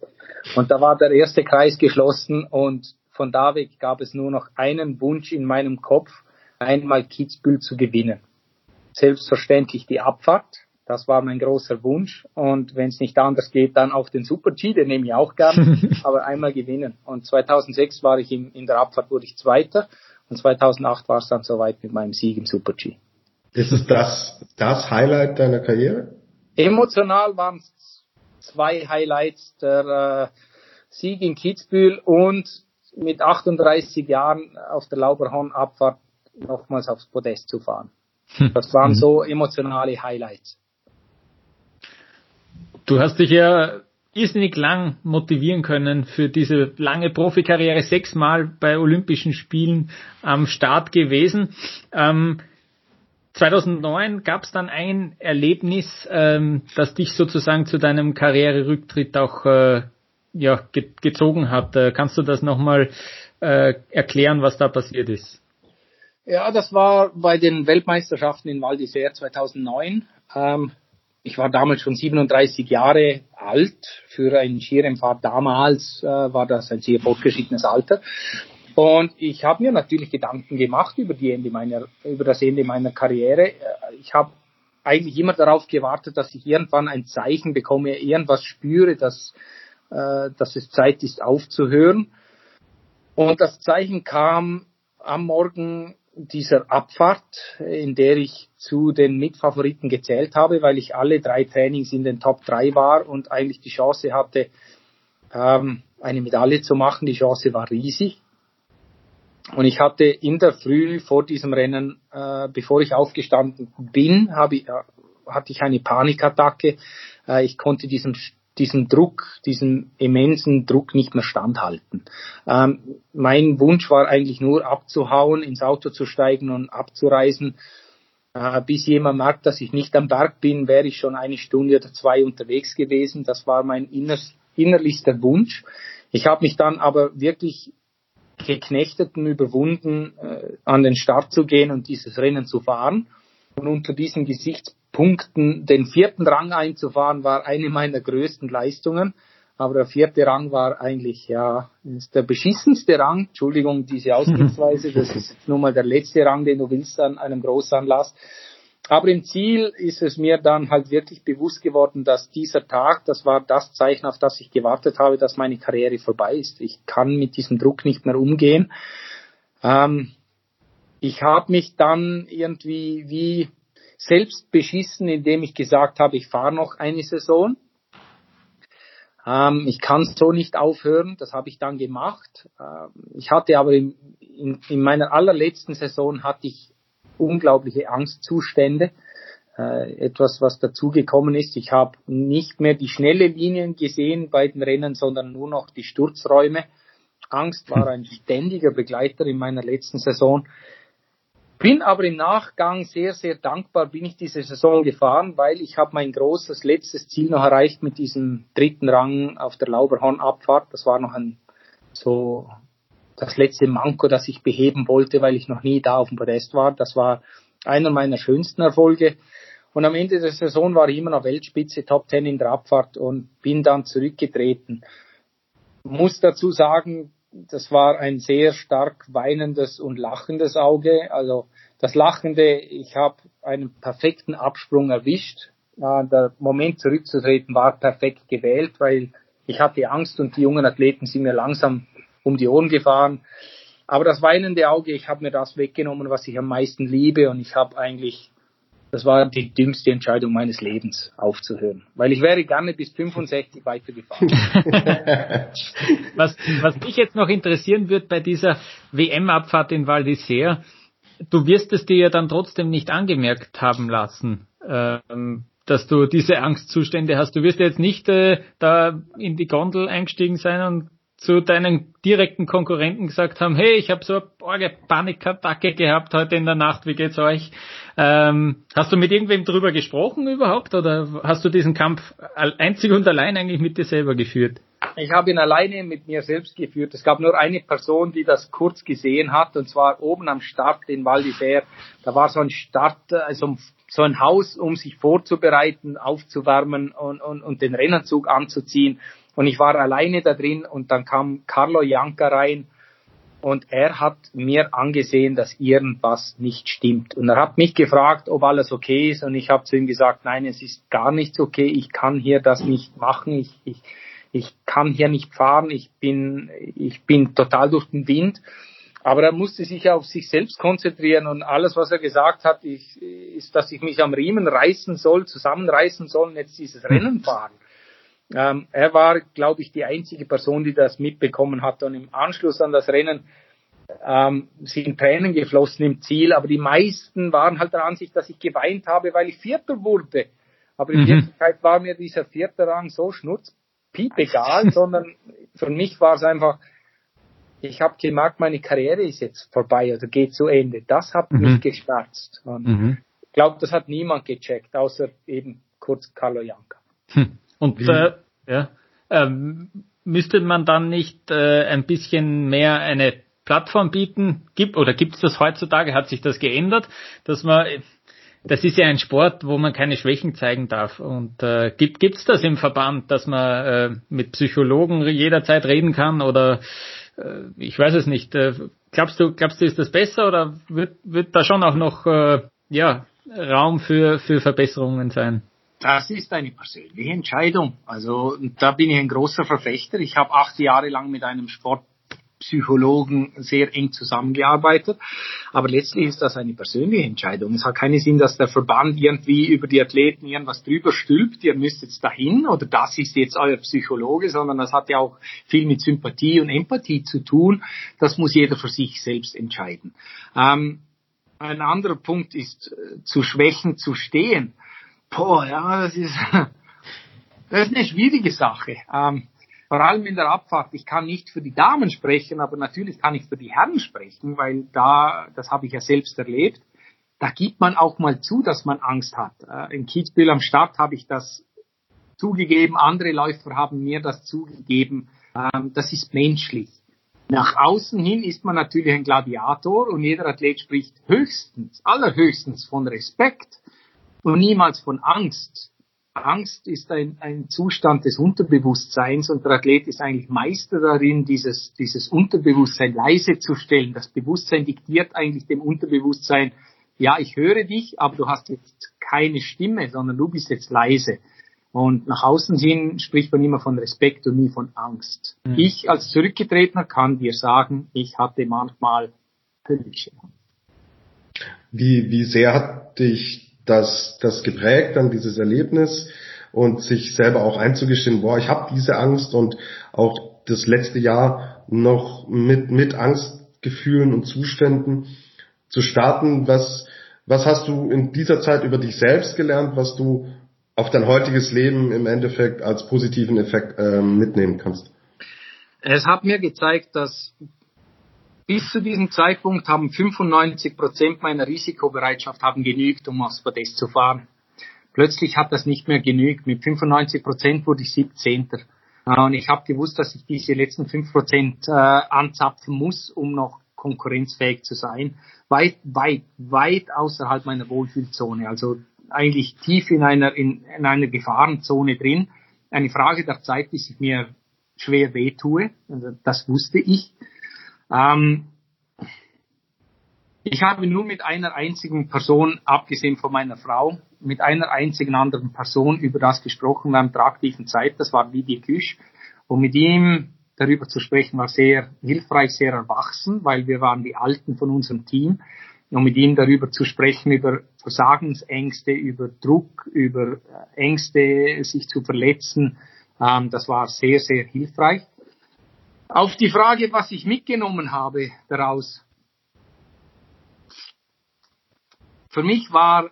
Und da war der erste Kreis geschlossen und von da weg gab es nur noch einen Wunsch in meinem Kopf, einmal Kitzbühel zu gewinnen. Selbstverständlich die Abfahrt, das war mein großer Wunsch. Und wenn es nicht anders geht, dann auch den Super G, den nehme ich auch gern, (laughs) aber einmal gewinnen. Und 2006 war ich in, in der Abfahrt, wurde ich Zweiter. Und 2008 war es dann soweit mit meinem Sieg im Super G. Ist es das, das Highlight deiner Karriere? Emotional waren es zwei Highlights, der äh, Sieg in Kitzbühel und mit 38 Jahren auf der Lauberhorn-Abfahrt nochmals aufs Podest zu fahren. (laughs) Das waren so emotionale Highlights. Du hast dich ja irrsinnig lang motivieren können für diese lange Profikarriere, sechsmal bei Olympischen Spielen am Start gewesen. Ähm, 2009 gab es dann ein Erlebnis, ähm, das dich sozusagen zu deinem Karriererücktritt auch äh, ja, ge gezogen hat. Äh, kannst du das nochmal äh, erklären, was da passiert ist? Ja, das war bei den Weltmeisterschaften in Val d'Isère 2009. Ähm, ich war damals schon 37 Jahre alt. Für ein Skirennfahrt damals äh, war das ein sehr fortgeschrittenes Alter. Und ich habe mir natürlich Gedanken gemacht über, die Ende meiner, über das Ende meiner Karriere. Äh, ich habe eigentlich immer darauf gewartet, dass ich irgendwann ein Zeichen bekomme, irgendwas spüre, dass, äh, dass es Zeit ist aufzuhören. Und das Zeichen kam am Morgen dieser Abfahrt, in der ich zu den Mitfavoriten gezählt habe, weil ich alle drei Trainings in den Top 3 war und eigentlich die Chance hatte, ähm, eine Medaille zu machen. Die Chance war riesig. Und ich hatte in der Früh vor diesem Rennen, äh, bevor ich aufgestanden bin, habe äh, hatte ich eine Panikattacke. Äh, ich konnte diesem diesem Druck, diesem immensen Druck nicht mehr standhalten. Ähm, mein Wunsch war eigentlich nur abzuhauen, ins Auto zu steigen und abzureisen. Äh, bis jemand merkt, dass ich nicht am Berg bin, wäre ich schon eine Stunde oder zwei unterwegs gewesen. Das war mein inner, innerlichster Wunsch. Ich habe mich dann aber wirklich Geknechteten überwunden, äh, an den Start zu gehen und dieses Rennen zu fahren. Und unter diesen Gesichtspunkten den vierten Rang einzufahren, war eine meiner größten Leistungen. Aber der vierte Rang war eigentlich, ja, der beschissenste Rang. Entschuldigung, diese Ausdrucksweise. (laughs) Das ist nun mal der letzte Rang, den du willst an einem Großanlass. Aber im Ziel ist es mir dann halt wirklich bewusst geworden, dass dieser Tag, das war das Zeichen, auf das ich gewartet habe, dass meine Karriere vorbei ist. Ich kann mit diesem Druck nicht mehr umgehen. Ähm, ich habe mich dann irgendwie wie selbst beschissen, indem ich gesagt habe, ich fahre noch eine Saison. Ähm, ich kann so nicht aufhören, das habe ich dann gemacht. Ähm, ich hatte aber in, in, in meiner allerletzten Saison hatte ich unglaubliche Angstzustände. Äh, etwas, was dazugekommen ist. Ich habe nicht mehr die schnelle Linien gesehen bei den Rennen, sondern nur noch die Sturzräume. Angst war ein ständiger Begleiter in meiner letzten Saison. Bin aber im Nachgang sehr, sehr dankbar, bin ich diese Saison gefahren, weil ich habe mein großes letztes Ziel noch erreicht mit diesem dritten Rang auf der Lauberhorn-Abfahrt. Das war noch ein so das letzte Manko, das ich beheben wollte, weil ich noch nie da auf dem Podest war. Das war einer meiner schönsten Erfolge. Und am Ende der Saison war ich immer noch Weltspitze, Top Ten in der Abfahrt und bin dann zurückgetreten. Muss dazu sagen, das war ein sehr stark weinendes und lachendes Auge. Also das Lachende, ich habe einen perfekten Absprung erwischt. Der Moment zurückzutreten war perfekt gewählt, weil ich hatte Angst und die jungen Athleten sind mir langsam um die Ohren gefahren. Aber das weinende Auge, ich habe mir das weggenommen, was ich am meisten liebe und ich habe eigentlich, das war die dümmste Entscheidung meines Lebens, aufzuhören. Weil ich wäre gerne bis 65 weitergefahren. (laughs) was, was mich jetzt noch interessieren wird bei dieser WM-Abfahrt in Val d'Isère, du wirst es dir ja dann trotzdem nicht angemerkt haben lassen. Ähm, dass du diese Angstzustände hast. Du wirst jetzt nicht äh, da in die Gondel eingestiegen sein und zu deinen direkten Konkurrenten gesagt haben, hey, ich habe so eine Panikattacke gehabt heute in der Nacht, wie geht's euch? Ähm, hast du mit irgendwem drüber gesprochen überhaupt oder hast du diesen Kampf einzig und allein eigentlich mit dir selber geführt? Ich habe ihn alleine mit mir selbst geführt. Es gab nur eine Person, die das kurz gesehen hat, und zwar oben am Start in Val d'Isère. Da war so ein Start, also so ein Haus, um sich vorzubereiten, aufzuwärmen und, und, und den Rennanzug anzuziehen. Und ich war alleine da drin und dann kam Carlo Janka rein und er hat mir angesehen, dass irgendwas nicht stimmt. Und er hat mich gefragt, ob alles okay ist und ich habe zu ihm gesagt, nein, es ist gar nichts okay, ich kann hier das nicht machen, ich, ich, ich kann hier nicht fahren, ich bin, ich bin total durch den Wind. Aber er musste sich auf sich selbst konzentrieren und alles, was er gesagt hat, ich, ist, dass ich mich am Riemen reißen soll, zusammenreißen soll und jetzt dieses Rennen fahren. Ähm, er war, glaube ich, die einzige Person, die das mitbekommen hat. Und im Anschluss an das Rennen ähm, sind Tränen geflossen im Ziel, aber die meisten waren halt der Ansicht, dass ich geweint habe, weil ich Vierter wurde. Aber in mhm. Wirklichkeit war mir dieser vierte Rang so schnurzpiep egal, (laughs) sondern für mich war es einfach, ich habe gemerkt, meine Karriere ist jetzt vorbei, also geht zu Ende. Das hat mhm. mich geschmerzt. Und mhm. ich glaube, das hat niemand gecheckt, außer eben kurz Carlo Janka. Hm. Und äh, ja, ähm, müsste man dann nicht äh, ein bisschen mehr eine Plattform bieten? Gibt oder gibt es das heutzutage? Hat sich das geändert, dass man das ist ja ein Sport, wo man keine Schwächen zeigen darf. Und äh, gibt es das im Verband, dass man äh, mit Psychologen jederzeit reden kann oder äh, ich weiß es nicht. Äh, glaubst du, glaubst du, ist das besser oder wird, wird da schon auch noch äh, ja, Raum für, für Verbesserungen sein? Das ist eine persönliche Entscheidung. Also da bin ich ein großer Verfechter. Ich habe acht Jahre lang mit einem Sportpsychologen sehr eng zusammengearbeitet. Aber letztlich ist das eine persönliche Entscheidung. Es hat keinen Sinn, dass der Verband irgendwie über die Athleten irgendwas drüber stülpt. Ihr müsst jetzt dahin oder das ist jetzt euer Psychologe, sondern das hat ja auch viel mit Sympathie und Empathie zu tun. Das muss jeder für sich selbst entscheiden. Ähm, ein anderer Punkt ist, äh, zu Schwächen zu stehen. Boah, ja, das ist, (laughs) das ist eine schwierige Sache. Ähm, vor allem in der Abfahrt. Ich kann nicht für die Damen sprechen, aber natürlich kann ich für die Herren sprechen, weil da, das habe ich ja selbst erlebt, da gibt man auch mal zu, dass man Angst hat. Äh, in Kitzbühel am Start habe ich das zugegeben, andere Läufer haben mir das zugegeben. Ähm, das ist menschlich. Nach außen hin ist man natürlich ein Gladiator und jeder Athlet spricht höchstens, allerhöchstens von Respekt und niemals von Angst. Angst ist ein, ein Zustand des Unterbewusstseins und der Athlet ist eigentlich Meister darin, dieses, dieses Unterbewusstsein leise zu stellen. Das Bewusstsein diktiert eigentlich dem Unterbewusstsein, ja, ich höre dich, aber du hast jetzt keine Stimme, sondern du bist jetzt leise. Und nach außen hin spricht man immer von Respekt und nie von Angst. Mhm. Ich als Zurückgetretener kann dir sagen, ich hatte manchmal höllische Wie, wie sehr hat dich das, das geprägt, dann dieses Erlebnis und sich selber auch einzugestehen, boah, ich habe diese Angst und auch das letzte Jahr noch mit, mit Angstgefühlen und Zuständen zu starten. Was, was hast du in dieser Zeit über dich selbst gelernt, was du auf dein heutiges Leben im Endeffekt als positiven Effekt äh, mitnehmen kannst? Es hat mir gezeigt, dass bis zu diesem Zeitpunkt haben 95 Prozent meiner Risikobereitschaft haben genügt, um aufs Podest zu fahren. Plötzlich hat das nicht mehr genügt. Mit 95 Prozent wurde ich 17. Und ich habe gewusst, dass ich diese letzten 5 Prozent äh, anzapfen muss, um noch konkurrenzfähig zu sein. Weit, weit, weit außerhalb meiner Wohlfühlzone. Also eigentlich tief in einer, in, in einer Gefahrenzone drin. Eine Frage der Zeit, bis ich mir schwer wehtue. Also das wusste ich. Ähm, ich habe nur mit einer einzigen Person, abgesehen von meiner Frau, mit einer einzigen anderen Person über das gesprochen während der aktiven Zeit. Das war Didier Küsch. Und mit ihm darüber zu sprechen war sehr hilfreich, sehr erwachsen, weil wir waren die Alten von unserem Team und mit ihm darüber zu sprechen, über Versagensängste, über Druck, über Ängste, sich zu verletzen. Ähm, das war sehr, sehr hilfreich. Auf die Frage, was ich mitgenommen habe daraus. Für mich war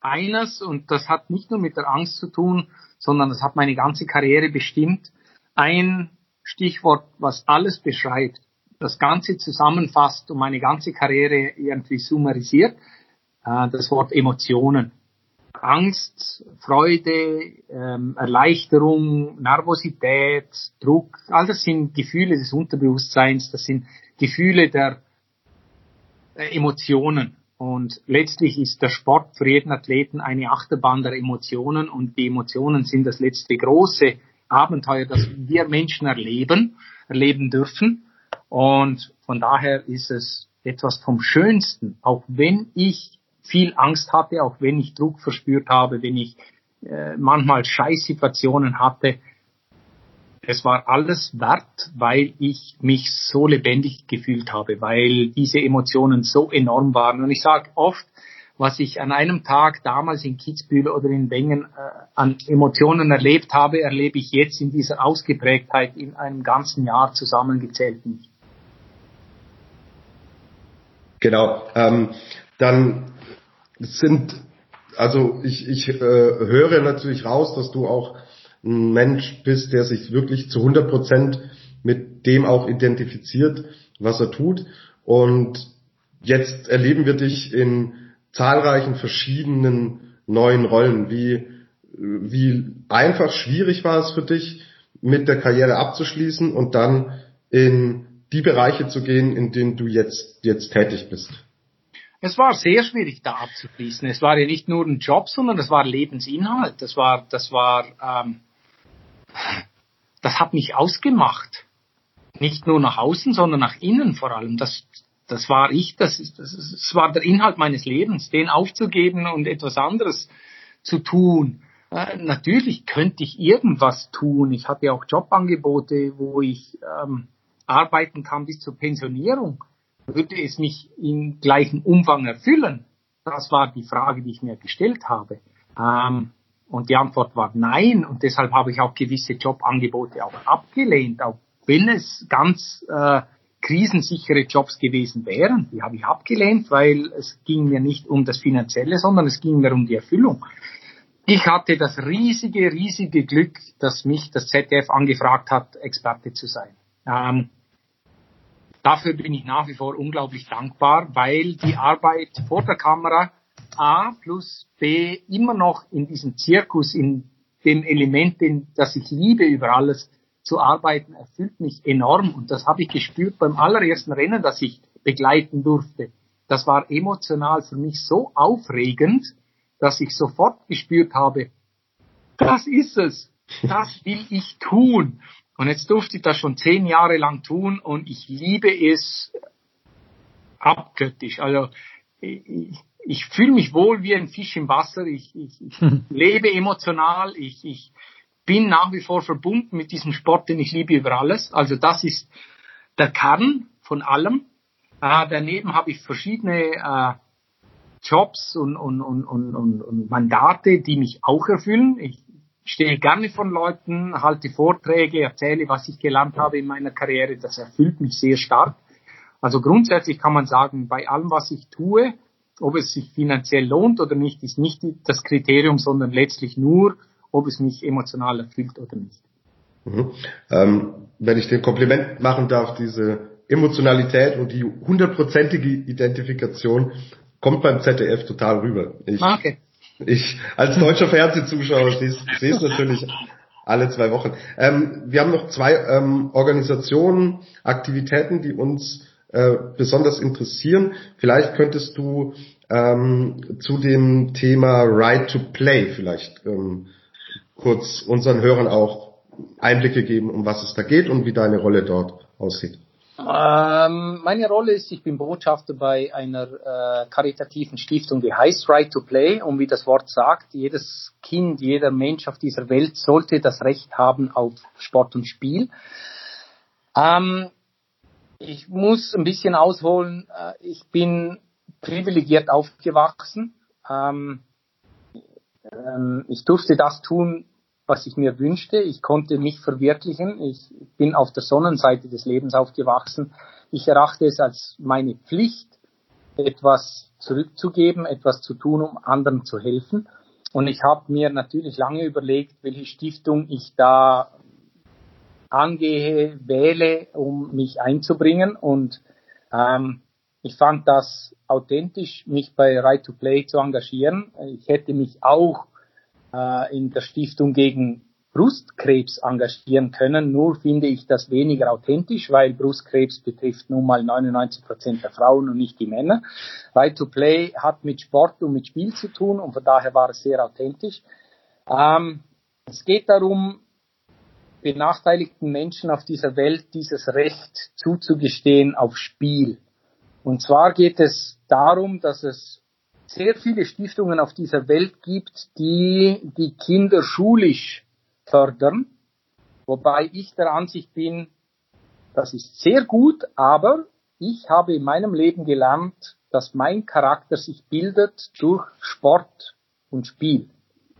eines, und das hat nicht nur mit der Angst zu tun, sondern das hat meine ganze Karriere bestimmt, ein Stichwort, was alles beschreibt das Ganze zusammenfasst und meine ganze Karriere irgendwie summarisiert, äh, das Wort Emotionen. Angst, Freude, ähm, Erleichterung, Nervosität, Druck, all das sind Gefühle des Unterbewusstseins, das sind Gefühle der äh, Emotionen. Und letztlich ist der Sport für jeden Athleten eine Achterbahn der Emotionen und die Emotionen sind das letzte große Abenteuer, das wir Menschen erleben, erleben dürfen. Und von daher ist es etwas vom Schönsten, auch wenn ich viel Angst hatte, auch wenn ich Druck verspürt habe, wenn ich äh, manchmal Scheißsituationen hatte. Es war alles wert, weil ich mich so lebendig gefühlt habe, weil diese Emotionen so enorm waren. Und ich sage oft, was ich an einem Tag damals in Kitzbühel oder in Wengen äh, an Emotionen erlebt habe, erlebe ich jetzt in dieser Ausgeprägtheit in einem ganzen Jahr zusammengezählt nicht. Genau. Ähm, dann sind, also ich, ich äh, höre natürlich raus, dass du auch ein Mensch bist, der sich wirklich zu 100 Prozent mit dem auch identifiziert, was er tut. Und jetzt erleben wir dich in zahlreichen verschiedenen neuen Rollen. Wie, wie einfach schwierig war es für dich, mit der Karriere abzuschließen und dann in die Bereiche zu gehen, in denen du jetzt, jetzt tätig bist? Es war sehr schwierig, da abzuschließen. Es war ja nicht nur ein Job, sondern es war Lebensinhalt. Das war, das war, ähm, das hat mich ausgemacht. Nicht nur nach außen, sondern nach innen vor allem. Das, das war ich, das, das, das war der Inhalt meines Lebens, den aufzugeben und etwas anderes zu tun. Äh, natürlich könnte ich irgendwas tun. Ich hatte auch Jobangebote, wo ich ähm, arbeiten kann bis zur Pensionierung. Würde es mich in gleichem Umfang erfüllen? Das war die Frage, die ich mir gestellt habe. Ähm, und die Antwort war nein. Und deshalb habe ich auch gewisse Jobangebote auch abgelehnt, auch wenn es ganz äh, krisensichere Jobs gewesen wären. Die habe ich abgelehnt, weil es ging mir nicht um das Finanzielle, sondern es ging mir um die Erfüllung. Ich hatte das riesige, riesige Glück, dass mich das ZDF angefragt hat, Experte zu sein. Ähm, dafür bin ich nach wie vor unglaublich dankbar, weil die Arbeit vor der Kamera A plus B immer noch in diesem Zirkus, in dem Element, in, das ich liebe über alles zu arbeiten, erfüllt mich enorm. Und das habe ich gespürt beim allerersten Rennen, das ich begleiten durfte. Das war emotional für mich so aufregend, dass ich sofort gespürt habe, das ist es, das will ich tun. Und jetzt durfte ich das schon zehn Jahre lang tun und ich liebe es abgöttisch. Also ich, ich fühle mich wohl wie ein Fisch im Wasser. Ich, ich, ich (laughs) lebe emotional. Ich, ich bin nach wie vor verbunden mit diesem Sport, den ich liebe über alles. Also das ist der Kern von allem. Äh, daneben habe ich verschiedene äh, Jobs und, und, und, und, und Mandate, die mich auch erfüllen. Ich stehe gerne von Leuten, halte Vorträge, erzähle, was ich gelernt habe in meiner Karriere. Das erfüllt mich sehr stark. Also grundsätzlich kann man sagen, bei allem, was ich tue, ob es sich finanziell lohnt oder nicht, ist nicht das Kriterium, sondern letztlich nur, ob es mich emotional erfüllt oder nicht. Mhm. Ähm, wenn ich den Kompliment machen darf, diese Emotionalität und die hundertprozentige Identifikation kommt beim ZDF total rüber. Ich, okay. Ich als deutscher Fernsehzuschauer sehe es natürlich alle zwei Wochen. Ähm, wir haben noch zwei ähm, Organisationen, Aktivitäten, die uns äh, besonders interessieren. Vielleicht könntest du ähm, zu dem Thema Right to Play vielleicht ähm, kurz unseren Hörern auch Einblicke geben, um was es da geht und wie deine Rolle dort aussieht. Ähm, meine Rolle ist, ich bin Botschafter bei einer äh, karitativen Stiftung, die heißt Right to Play. Und wie das Wort sagt, jedes Kind, jeder Mensch auf dieser Welt sollte das Recht haben auf Sport und Spiel. Ähm, ich muss ein bisschen ausholen. Äh, ich bin privilegiert aufgewachsen. Ähm, ähm, ich durfte das tun, was ich mir wünschte. Ich konnte mich verwirklichen. Ich bin auf der Sonnenseite des Lebens aufgewachsen. Ich erachte es als meine Pflicht, etwas zurückzugeben, etwas zu tun, um anderen zu helfen. Und ich habe mir natürlich lange überlegt, welche Stiftung ich da angehe, wähle, um mich einzubringen. Und ähm, ich fand das authentisch, mich bei Right to Play zu engagieren. Ich hätte mich auch äh, in der Stiftung gegen Brustkrebs engagieren können. Nur finde ich das weniger authentisch, weil Brustkrebs betrifft nun mal 99 Prozent der Frauen und nicht die Männer. Right to Play hat mit Sport und mit Spiel zu tun und von daher war es sehr authentisch. Ähm, es geht darum, benachteiligten Menschen auf dieser Welt dieses Recht zuzugestehen auf Spiel. Und zwar geht es darum, dass es sehr viele Stiftungen auf dieser Welt gibt, die die Kinder schulisch fördern, wobei ich der Ansicht bin, das ist sehr gut, aber ich habe in meinem Leben gelernt, dass mein Charakter sich bildet durch Sport und Spiel.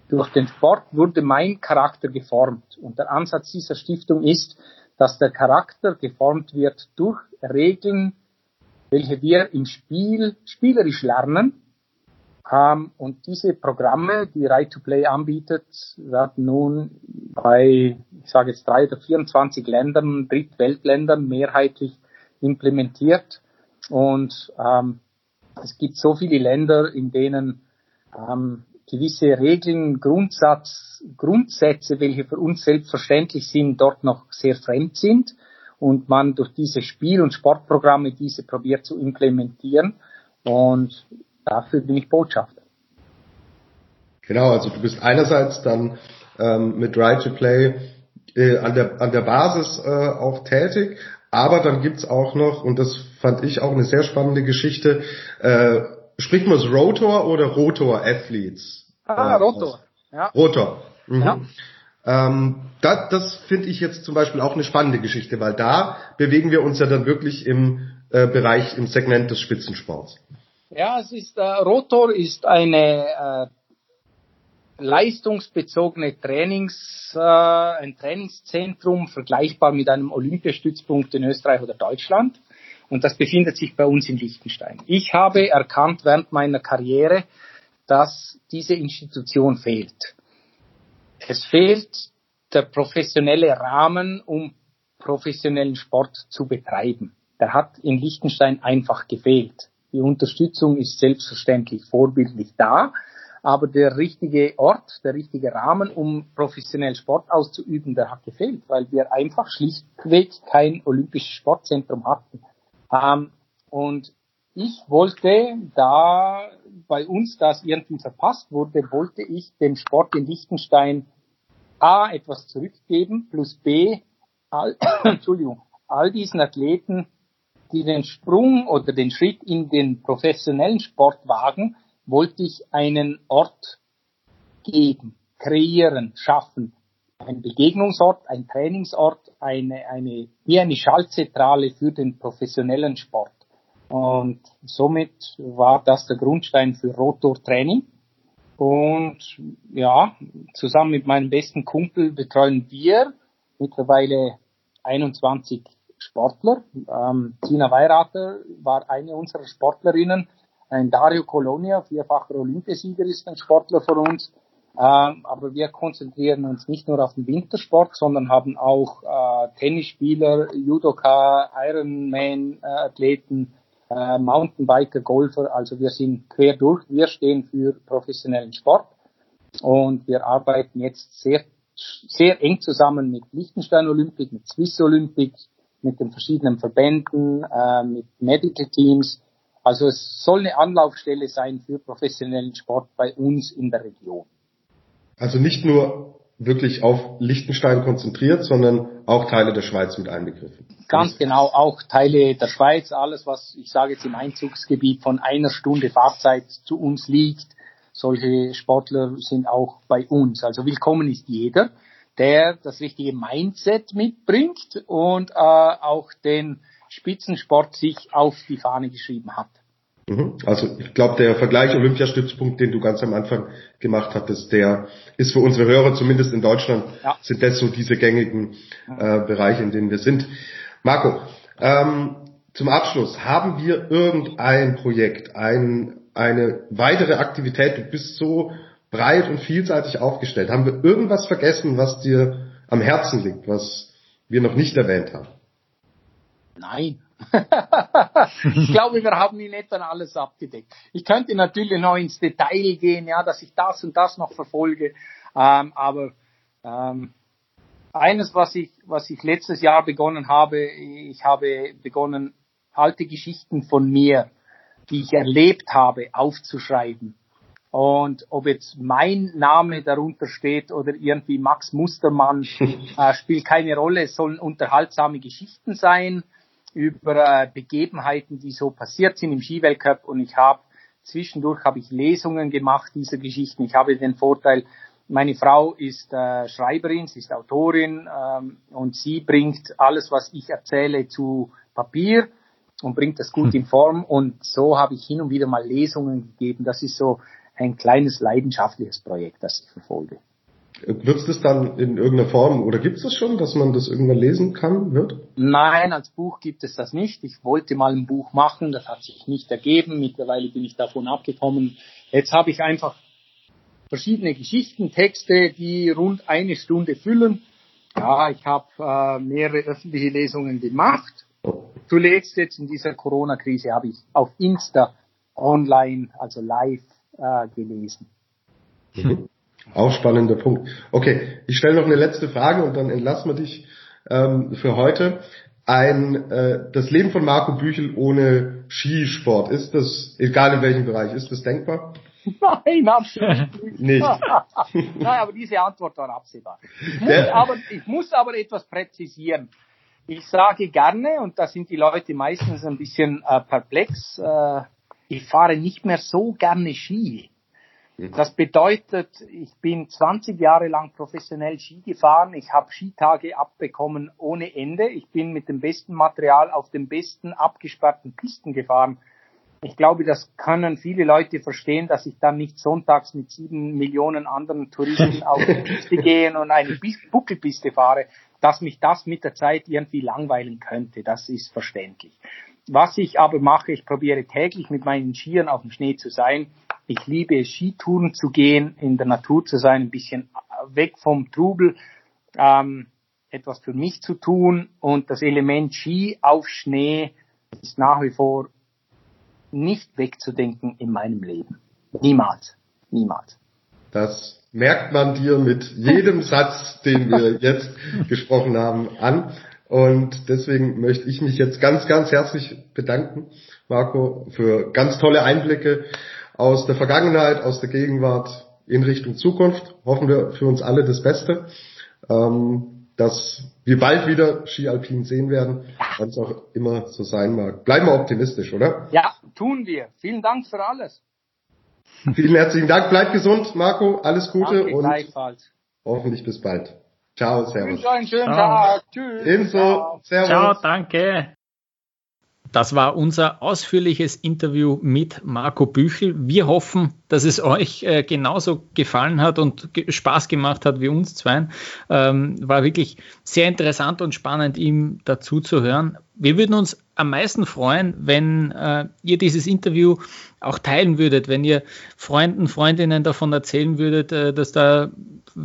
Durch den Sport wurde mein Charakter geformt. Und der Ansatz dieser Stiftung ist, dass der Charakter geformt wird durch Regeln, welche wir im Spiel spielerisch lernen. Ähm, und diese Programme, die Right to Play anbietet, werden nun bei, ich sage jetzt drei oder 24 Ländern, Drittweltländern mehrheitlich implementiert. Und ähm, es gibt so viele Länder, in denen ähm, gewisse Regeln, Grundsatz, Grundsätze, welche für uns selbstverständlich sind, dort noch sehr fremd sind und man durch diese Spiel- und Sportprogramme diese probiert zu implementieren. Und dafür bin ich Botschafter. Genau, also du bist einerseits dann ähm, mit Right to Play äh, an, der, an der Basis äh, auch tätig, aber dann gibt's auch noch, und das fand ich auch eine sehr spannende Geschichte, äh, spricht man es Rotor oder Rotor Athletes? Ah, äh, Rotor. Ja. Rotor. Mhm. Ja. Ähm, das das finde ich jetzt zum Beispiel auch eine spannende Geschichte, weil da bewegen wir uns ja dann wirklich im äh, Bereich, im Segment des Spitzensports. Ja, es ist, äh, Rotor ist eine äh, leistungsbezogene Trainings, äh, ein Trainingszentrum vergleichbar mit einem Olympiastützpunkt in Österreich oder Deutschland. Und das befindet sich bei uns in Liechtenstein. Ich habe erkannt während meiner Karriere, dass diese Institution fehlt. Es fehlt der professionelle Rahmen, um professionellen Sport zu betreiben. Der hat in Liechtenstein einfach gefehlt. Die Unterstützung ist selbstverständlich vorbildlich da, aber der richtige Ort, der richtige Rahmen, um professionell Sport auszuüben, der hat gefehlt, weil wir einfach schlichtweg kein olympisches Sportzentrum hatten. Ähm, und ich wollte, da bei uns das irgendwie verpasst wurde, wollte ich dem Sport in Liechtenstein A, etwas zurückgeben, plus B, all, (coughs) Entschuldigung, all diesen Athleten, die den Sprung oder den Schritt in den professionellen Sport wagen, wollte ich einen Ort geben, kreieren, schaffen. Ein Begegnungsort, ein Trainingsort, eine, eine, wie eine Schaltzentrale für den professionellen Sport. Und somit war das der Grundstein für Rotor Training. Und ja, zusammen mit meinem besten Kumpel betreuen wir mittlerweile 21 Sportler. Ähm, Tina Weirater war eine unserer Sportlerinnen. Ein Dario Colonia, vierfacher Olympiasieger, ist ein Sportler von uns. Ähm, aber wir konzentrieren uns nicht nur auf den Wintersport, sondern haben auch äh, Tennisspieler, Judoka, Ironman-Athleten, äh, Mountainbiker, Golfer, also wir sind quer durch, wir stehen für professionellen Sport und wir arbeiten jetzt sehr, sehr eng zusammen mit Liechtenstein Olympic, mit Swiss Olympic, mit den verschiedenen Verbänden, äh, mit Medical Teams. Also es soll eine Anlaufstelle sein für professionellen Sport bei uns in der Region. Also nicht nur wirklich auf Liechtenstein konzentriert, sondern auch Teile der Schweiz mit einbegriffen. Ganz genau, auch Teile der Schweiz, alles was ich sage jetzt im Einzugsgebiet von einer Stunde Fahrzeit zu uns liegt. Solche Sportler sind auch bei uns. Also willkommen ist jeder, der das richtige Mindset mitbringt und äh, auch den Spitzensport sich auf die Fahne geschrieben hat. Mhm. Also ich glaube, der Vergleich Olympiastützpunkt, den du ganz am Anfang gemacht hattest, der ist für unsere Hörer, zumindest in Deutschland, ja. sind das so diese gängigen äh, Bereiche, in denen wir sind. Marco, ähm, zum Abschluss, haben wir irgendein Projekt, ein, eine weitere Aktivität, du bist so breit und vielseitig aufgestellt, haben wir irgendwas vergessen, was dir am Herzen liegt, was wir noch nicht erwähnt haben? Nein, (laughs) ich glaube, wir haben in etwa alles abgedeckt. Ich könnte natürlich noch ins Detail gehen, ja, dass ich das und das noch verfolge, ähm, aber ähm, eines, was ich, was ich letztes Jahr begonnen habe, ich habe begonnen, alte Geschichten von mir, die ich erlebt habe, aufzuschreiben. Und ob jetzt mein Name darunter steht oder irgendwie Max Mustermann, (laughs) äh, spielt keine Rolle. Es sollen unterhaltsame Geschichten sein über äh, Begebenheiten, die so passiert sind im Skiweltcup und ich habe zwischendurch habe ich Lesungen gemacht dieser Geschichten. Ich habe den Vorteil, meine Frau ist äh, Schreiberin, sie ist Autorin ähm, und sie bringt alles, was ich erzähle, zu Papier und bringt das gut hm. in Form und so habe ich hin und wieder mal Lesungen gegeben. Das ist so ein kleines leidenschaftliches Projekt, das ich verfolge. Wird es dann in irgendeiner Form oder gibt es das schon, dass man das irgendwann lesen kann, wird? Nein, als Buch gibt es das nicht. Ich wollte mal ein Buch machen, das hat sich nicht ergeben. Mittlerweile bin ich davon abgekommen. Jetzt habe ich einfach verschiedene Geschichten, Texte, die rund eine Stunde füllen. Ja, ich habe äh, mehrere öffentliche Lesungen gemacht. Zuletzt jetzt in dieser Corona-Krise habe ich auf Insta online, also live äh, gelesen. Mhm. Auch spannender Punkt. Okay, ich stelle noch eine letzte Frage und dann entlassen wir dich ähm, für heute. Ein äh, das Leben von Marco Büchel ohne Skisport ist das egal in welchem Bereich ist das denkbar? (laughs) Nein, absolut (laughs) nicht. (laughs) Nein, aber diese Antwort war absehbar. Ich muss, aber, ich muss aber etwas präzisieren. Ich sage gerne, und da sind die Leute meistens ein bisschen äh, perplex, äh, ich fahre nicht mehr so gerne Ski. Mhm. Das bedeutet, ich bin 20 Jahre lang professionell Ski gefahren. Ich habe Skitage abbekommen ohne Ende. Ich bin mit dem besten Material auf den besten abgesperrten Pisten gefahren. Ich glaube, das können viele Leute verstehen, dass ich dann nicht sonntags mit sieben Millionen anderen Touristen (laughs) auf die Piste gehe und eine Buckelpiste fahre, dass mich das mit der Zeit irgendwie langweilen könnte. Das ist verständlich. Was ich aber mache, ich probiere täglich mit meinen Skiern auf dem Schnee zu sein. Ich liebe es, Skitouren zu gehen, in der Natur zu sein, ein bisschen weg vom Trubel, ähm, etwas für mich zu tun und das Element Ski auf Schnee ist nach wie vor nicht wegzudenken in meinem Leben. Niemals. Niemals. Das merkt man dir mit jedem Satz, den wir jetzt (laughs) gesprochen haben, an. Und deswegen möchte ich mich jetzt ganz, ganz herzlich bedanken, Marco, für ganz tolle Einblicke aus der Vergangenheit, aus der Gegenwart in Richtung Zukunft. Hoffen wir für uns alle das Beste, ähm, dass wir bald wieder Ski Alpin sehen werden, wann es auch immer so sein mag. Bleiben wir optimistisch, oder? Ja, tun wir. Vielen Dank für alles. Vielen herzlichen Dank. Bleib gesund, Marco. Alles Gute Danke, und hoffentlich bis bald. Ciao, servus. Ich einen schönen Ciao. Tag. Tschüss. Ebenso. Servus. Ciao, danke. Das war unser ausführliches Interview mit Marco Büchel. Wir hoffen, dass es euch äh, genauso gefallen hat und ge Spaß gemacht hat wie uns zwei. Ähm, war wirklich sehr interessant und spannend, ihm dazu zu hören. Wir würden uns am meisten freuen, wenn äh, ihr dieses Interview auch teilen würdet, wenn ihr Freunden, Freundinnen davon erzählen würdet, äh, dass da,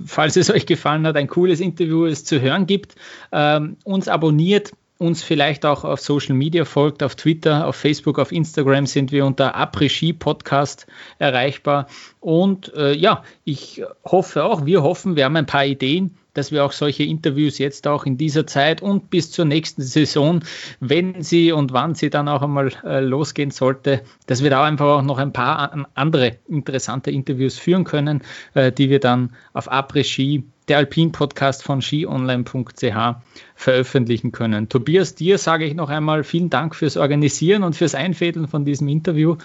falls es euch gefallen hat, ein cooles Interview es zu hören gibt, ähm, uns abonniert uns vielleicht auch auf Social Media folgt, auf Twitter, auf Facebook, auf Instagram sind wir unter Après-Ski Podcast erreichbar. Und äh, ja, ich hoffe auch, wir hoffen, wir haben ein paar Ideen, dass wir auch solche Interviews jetzt auch in dieser Zeit und bis zur nächsten Saison, wenn sie und wann sie dann auch einmal äh, losgehen sollte, dass wir da einfach auch noch ein paar andere interessante Interviews führen können, äh, die wir dann auf Après-Ski der Alpin-Podcast von skionline.ch veröffentlichen können. Tobias, dir sage ich noch einmal vielen Dank fürs Organisieren und fürs Einfädeln von diesem Interview.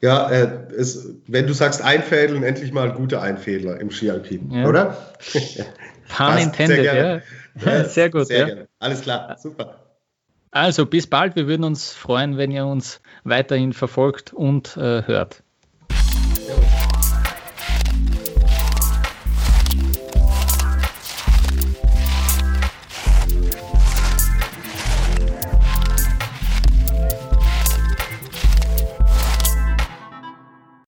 Ja, äh, es, wenn du sagst Einfädeln, endlich mal ein guter Einfädler im Ski-Alpin, ja. oder? (laughs) Pun intended, sehr ja. ja. (laughs) Sehr gut. Sehr ja. Gerne. Alles klar, super. Also bis bald. Wir würden uns freuen, wenn ihr uns weiterhin verfolgt und äh, hört. Ja.